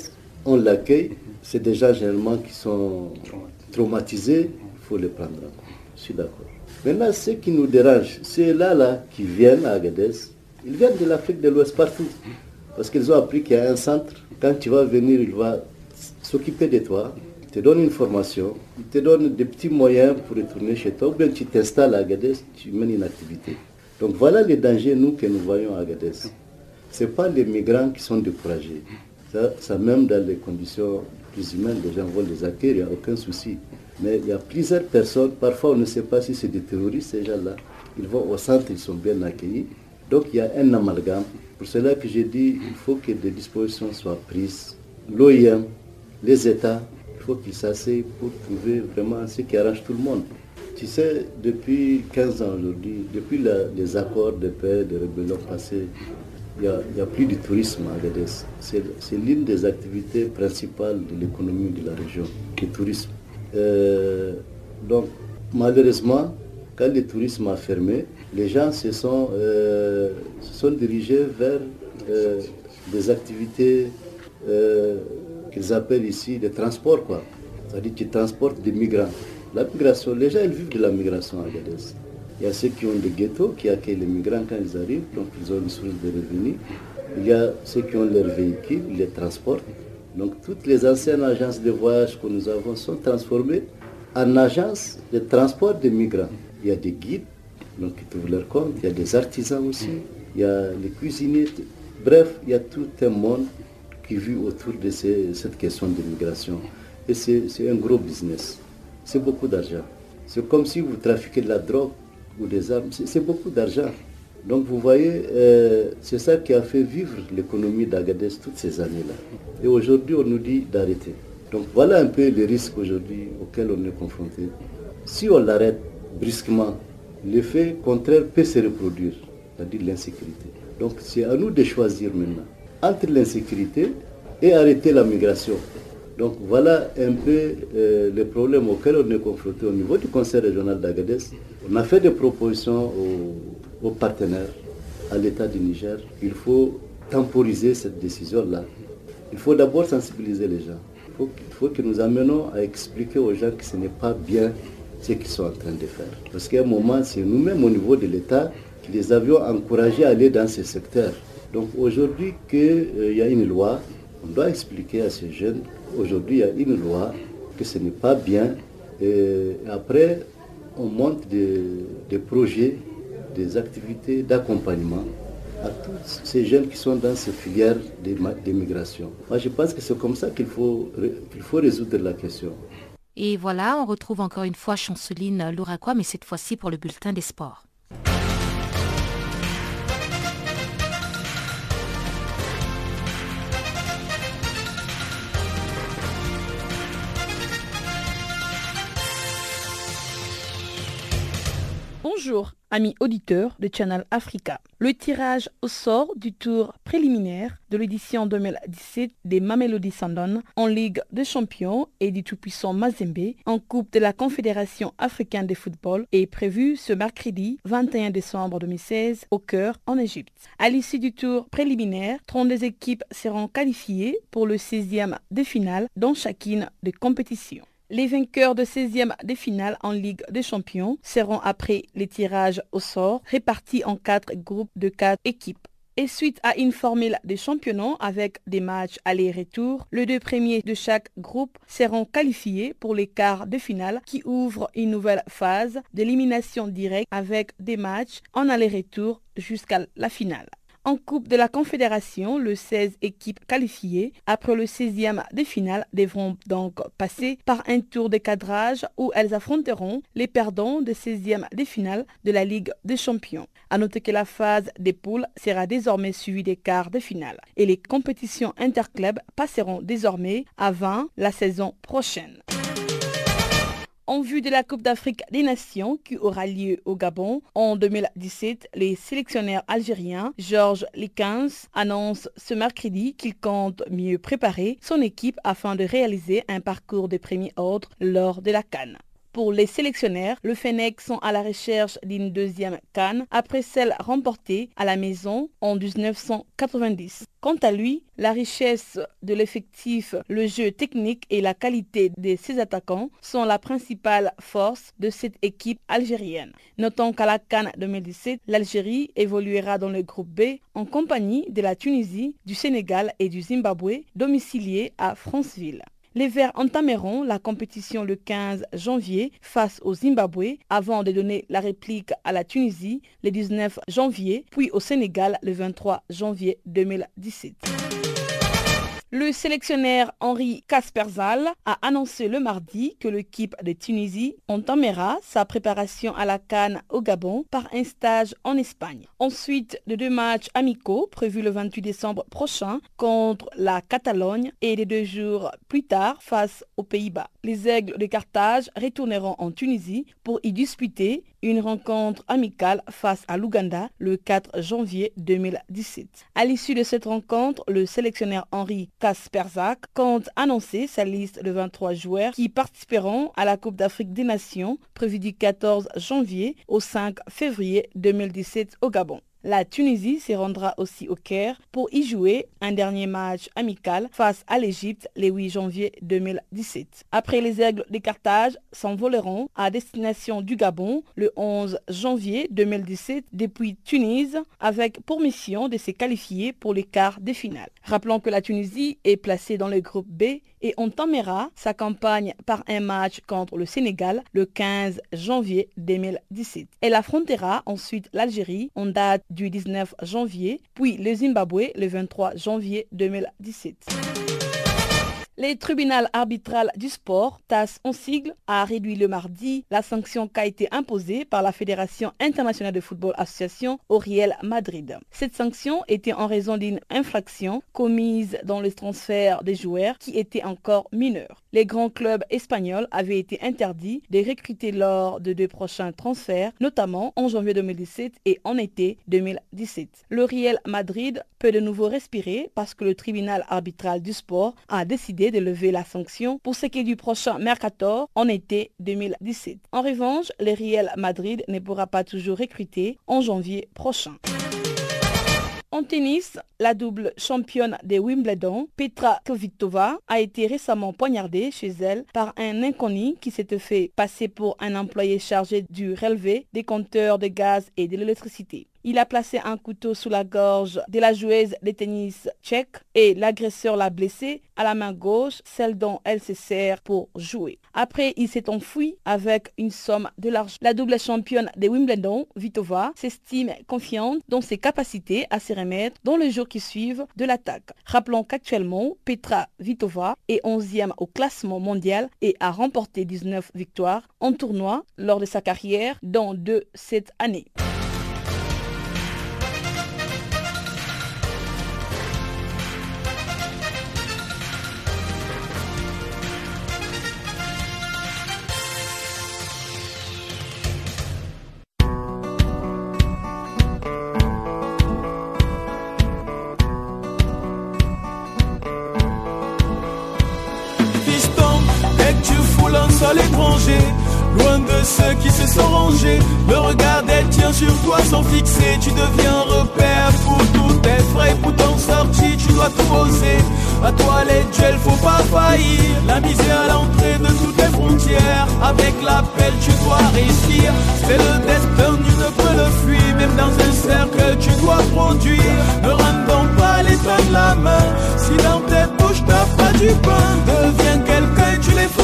on l'accueille. C'est des gens généralement qui sont traumatisés, il faut les prendre en compte. Je suis d'accord. Maintenant, ce qui nous dérange, c'est là, là, qui viennent à Agadez, ils viennent de l'Afrique de l'Ouest partout. Parce qu'ils ont appris qu'il y a un centre. Quand tu vas venir, il va s'occuper de toi, te donne une formation, il te donne des petits moyens pour retourner chez toi, ou bien tu t'installes à Agadez, tu mènes une activité. Donc voilà les dangers, nous, que nous voyons à Agadez. Ce pas les migrants qui sont découragés. Ça, ça, même dans les conditions plus humaines, les gens vont les accueillir, il n'y a aucun souci. Mais il y a plusieurs personnes, parfois on ne sait pas si c'est des terroristes, ces gens-là. Ils vont au centre, ils sont bien accueillis. Donc il y a un amalgame. Pour cela que j'ai dit, il faut que des dispositions soient prises. L'OIM, les États, il faut qu'ils s'asseyent pour trouver vraiment ce qui arrange tout le monde. Tu sais, depuis 15 ans aujourd'hui, depuis les accords de paix, de rébellion passés, il n'y a, plus de tourisme à Agadez. C'est l'une des activités principales de l'économie de la région, le tourisme. Euh, donc, malheureusement, quand le tourisme a fermé, les gens se sont, euh, sont dirigés vers euh, des activités qu'ils appellent ici des transports, quoi. C'est-à-dire qu'ils transportent des migrants. La migration, les gens, ils vivent de la migration à Agadez. Il y a ceux qui ont des ghettos, qui accueillent les migrants quand ils arrivent, donc ils ont une source de revenus. Il y a ceux qui ont leurs véhicules, ils les transportent. Donc toutes les anciennes agences de voyage que nous avons sont transformées en agences de transport de migrants. Il y a des guides, qui trouvent leur compte, il y a des artisans aussi, il y a les cuisiniers. Bref, il y a tout un monde qui vit autour de cette question de migration. Et c'est un gros business. C'est beaucoup d'argent. C'est comme si vous trafiquez de la drogue ou des armes. C'est beaucoup d'argent. Donc vous voyez, euh, c'est ça qui a fait vivre l'économie d'Agadez toutes ces années-là. Et aujourd'hui, on nous dit d'arrêter. Donc voilà un peu les risques aujourd'hui auxquels on est confronté. Si on l'arrête brusquement, l'effet contraire peut se reproduire, c'est-à-dire l'insécurité. Donc c'est à nous de choisir maintenant entre l'insécurité et arrêter la migration. Donc voilà un peu euh, les problèmes auxquels on est confronté au niveau du Conseil régional d'Agadez. On a fait des propositions aux, partenaires, à l'État du Niger. Il faut temporiser cette décision-là. Il faut d'abord sensibiliser les gens. Il faut, faut, que nous amenons à expliquer aux gens que ce n'est pas bien ce qu'ils sont en train de faire. Parce qu'à un moment, c'est nous-mêmes au niveau de l'État qui les avions encouragés à aller dans ce secteur. Donc aujourd'hui qu'il euh, y a une loi, on doit expliquer à ces jeunes Aujourd'hui, il y a une loi que ce n'est pas bien. Et après, on monte des, projets, des activités d'accompagnement à tous ces jeunes qui sont dans ces filières d'immigration. Moi, je pense que c'est comme ça qu'il faut, faut résoudre la question. Et voilà, on retrouve encore une fois Chanceline Louraquois, mais cette fois-ci pour le bulletin des sports. Bonjour, amis auditeurs de Channel Africa. Le tirage au sort du tour préliminaire de l'édition 2017 des Mamelody Sundowns en Ligue des Champions et du tout-puissant Mazembe en Coupe de la Confédération africaine de football est prévu ce mercredi 21 décembre 2016 au cœur en Égypte. À l'issue du tour préliminaire, 32 équipes seront qualifiées pour le 16e de finale dans chacune des compétitions. Les vainqueurs de 16e des finales en Ligue des Champions seront après les tirages au sort répartis en quatre groupes de quatre équipes. Et suite à une formule de championnat avec des matchs aller-retour, les deux premiers de chaque groupe seront qualifiés pour les quarts de finale qui ouvrent une nouvelle phase d'élimination directe avec des matchs en aller-retour jusqu'à la finale. En Coupe de la Confédération, les 16 équipes qualifiées après le 16e des finales devront donc passer par un tour de cadrage où elles affronteront les perdants des 16e des finales de la Ligue des Champions. À noter que la phase des poules sera désormais suivie des quarts de finale et les compétitions interclubs passeront désormais avant la saison prochaine. En vue de la Coupe d'Afrique des Nations qui aura lieu au Gabon en 2017, les sélectionneurs algériens Georges Likens annonce ce mercredi qu'il compte mieux préparer son équipe afin de réaliser un parcours de premier ordre lors de la Cannes. Pour les sélectionnaires, le Fennec sont à la recherche d'une deuxième canne après celle remportée à la maison en 1990. Quant à lui, la richesse de l'effectif, le jeu technique et la qualité de ses attaquants sont la principale force de cette équipe algérienne. Notons qu'à la Cannes 2017, l'Algérie évoluera dans le groupe B en compagnie de la Tunisie, du Sénégal et du Zimbabwe, domiciliés à Franceville. Les Verts entameront la compétition le 15 janvier face au Zimbabwe avant de donner la réplique à la Tunisie le 19 janvier, puis au Sénégal le 23 janvier 2017. Le sélectionneur Henri Kasperzal a annoncé le mardi que l'équipe de Tunisie entamera sa préparation à la Cannes au Gabon par un stage en Espagne. Ensuite, de deux matchs amicaux prévus le 28 décembre prochain contre la Catalogne et les deux jours plus tard face aux Pays-Bas. Les Aigles de Carthage retourneront en Tunisie pour y disputer une rencontre amicale face à l'Ouganda le 4 janvier 2017. À l'issue de cette rencontre, le sélectionneur Henri Kasperzak compte annoncer sa liste de 23 joueurs qui participeront à la Coupe d'Afrique des Nations prévue du 14 janvier au 5 février 2017 au Gabon. La Tunisie se rendra aussi au Caire pour y jouer un dernier match amical face à l'Égypte le 8 janvier 2017. Après les aigles de Carthage s'envoleront à destination du Gabon le 11 janvier 2017 depuis Tunis avec pour mission de se qualifier pour les quarts de finale. Rappelons que la Tunisie est placée dans le groupe B et entamera sa campagne par un match contre le Sénégal le 15 janvier 2017. Elle affrontera ensuite l'Algérie en date du 19 janvier, puis le Zimbabwe le 23 janvier 2017. Le tribunal arbitral du sport, TAS en sigle, a réduit le mardi la sanction qui a été imposée par la Fédération internationale de football association au Real Madrid. Cette sanction était en raison d'une infraction commise dans le transfert des joueurs qui étaient encore mineurs. Les grands clubs espagnols avaient été interdits de recruter lors de deux prochains transferts, notamment en janvier 2017 et en été 2017. Le Real Madrid peut de nouveau respirer parce que le tribunal arbitral du sport a décidé de lever la sanction pour ce qui est du prochain Mercator en été 2017. En revanche, le Real Madrid ne pourra pas toujours recruter en janvier prochain. En tennis, la double championne de Wimbledon, Petra Kvitova, a été récemment poignardée chez elle par un inconnu qui s'était fait passer pour un employé chargé du relevé des compteurs de gaz et de l'électricité. Il a placé un couteau sous la gorge de la joueuse de tennis tchèque et l'agresseur l'a blessée à la main gauche, celle dont elle se sert pour jouer. Après, il s'est enfui avec une somme de l'argent. La double championne de Wimbledon, Vitova, s'estime confiante dans ses capacités à se remettre dans les jours qui suivent de l'attaque. Rappelons qu'actuellement, Petra Vitova est 11e au classement mondial et a remporté 19 victoires en tournoi lors de sa carrière dans deux cette année. L'étranger Loin de ceux qui se sont rangés. Le regard des tiens sur toi sont fixés Tu deviens repère pour tous tes frais Pour ton sortie tu dois tout oser. À toi les duels faut pas faillir. La misère à l'entrée de toutes les frontières. Avec l'appel tu dois réussir. C'est le destin, tu ne peux le fuir. Même dans un cercle tu dois produire. Ne rendons pas les de la main. Si dans tes bouches t'as pas du pain Deviens quelqu'un tu les feras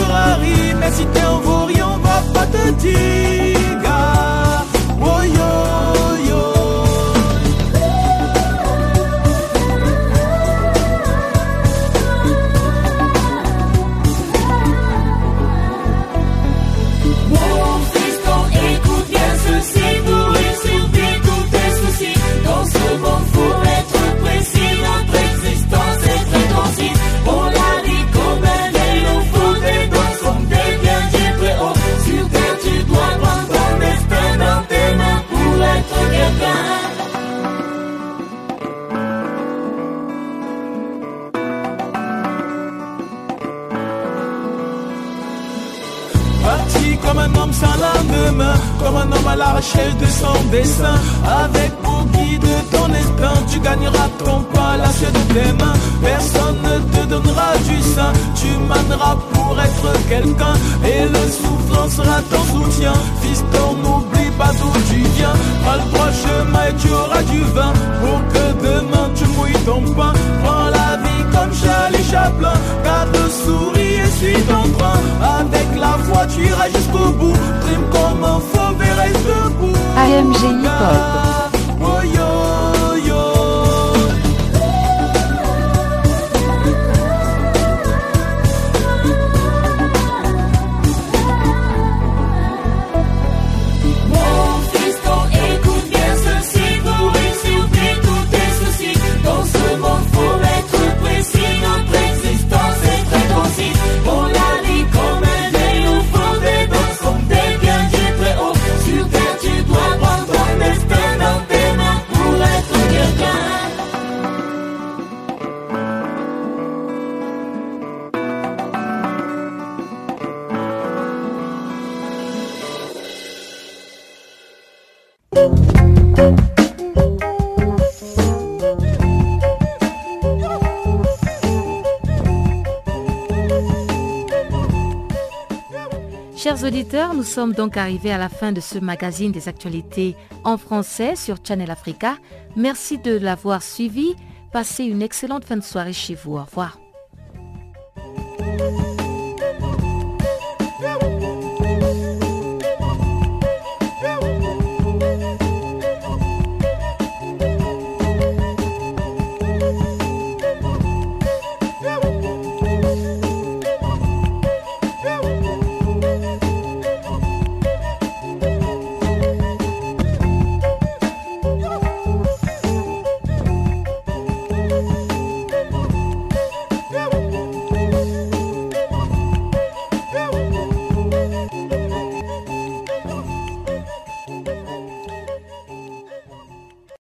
Mais si t'es en vaurien on va pas te dire sans lendemain Comme un homme à la recherche de son destin Avec pour guide ton instinct Tu gagneras ton pain, la sueur de tes mains. Personne ne te donnera du sein Tu mèneras pour être quelqu'un. Et le soufflant sera ton soutien. Fiston, n'oublie pas d'où tu viens. Prends le droit chemin et tu auras du vin. Pour que demain tu mouilles ton pain. Prends la vie comme Charlie Chaplin. Garde le sourire et suis ton MGI nous sommes donc arrivés à la fin de ce magazine des actualités en français sur Channel Africa. Merci de l'avoir suivi. Passez une excellente fin de soirée chez vous. Au revoir.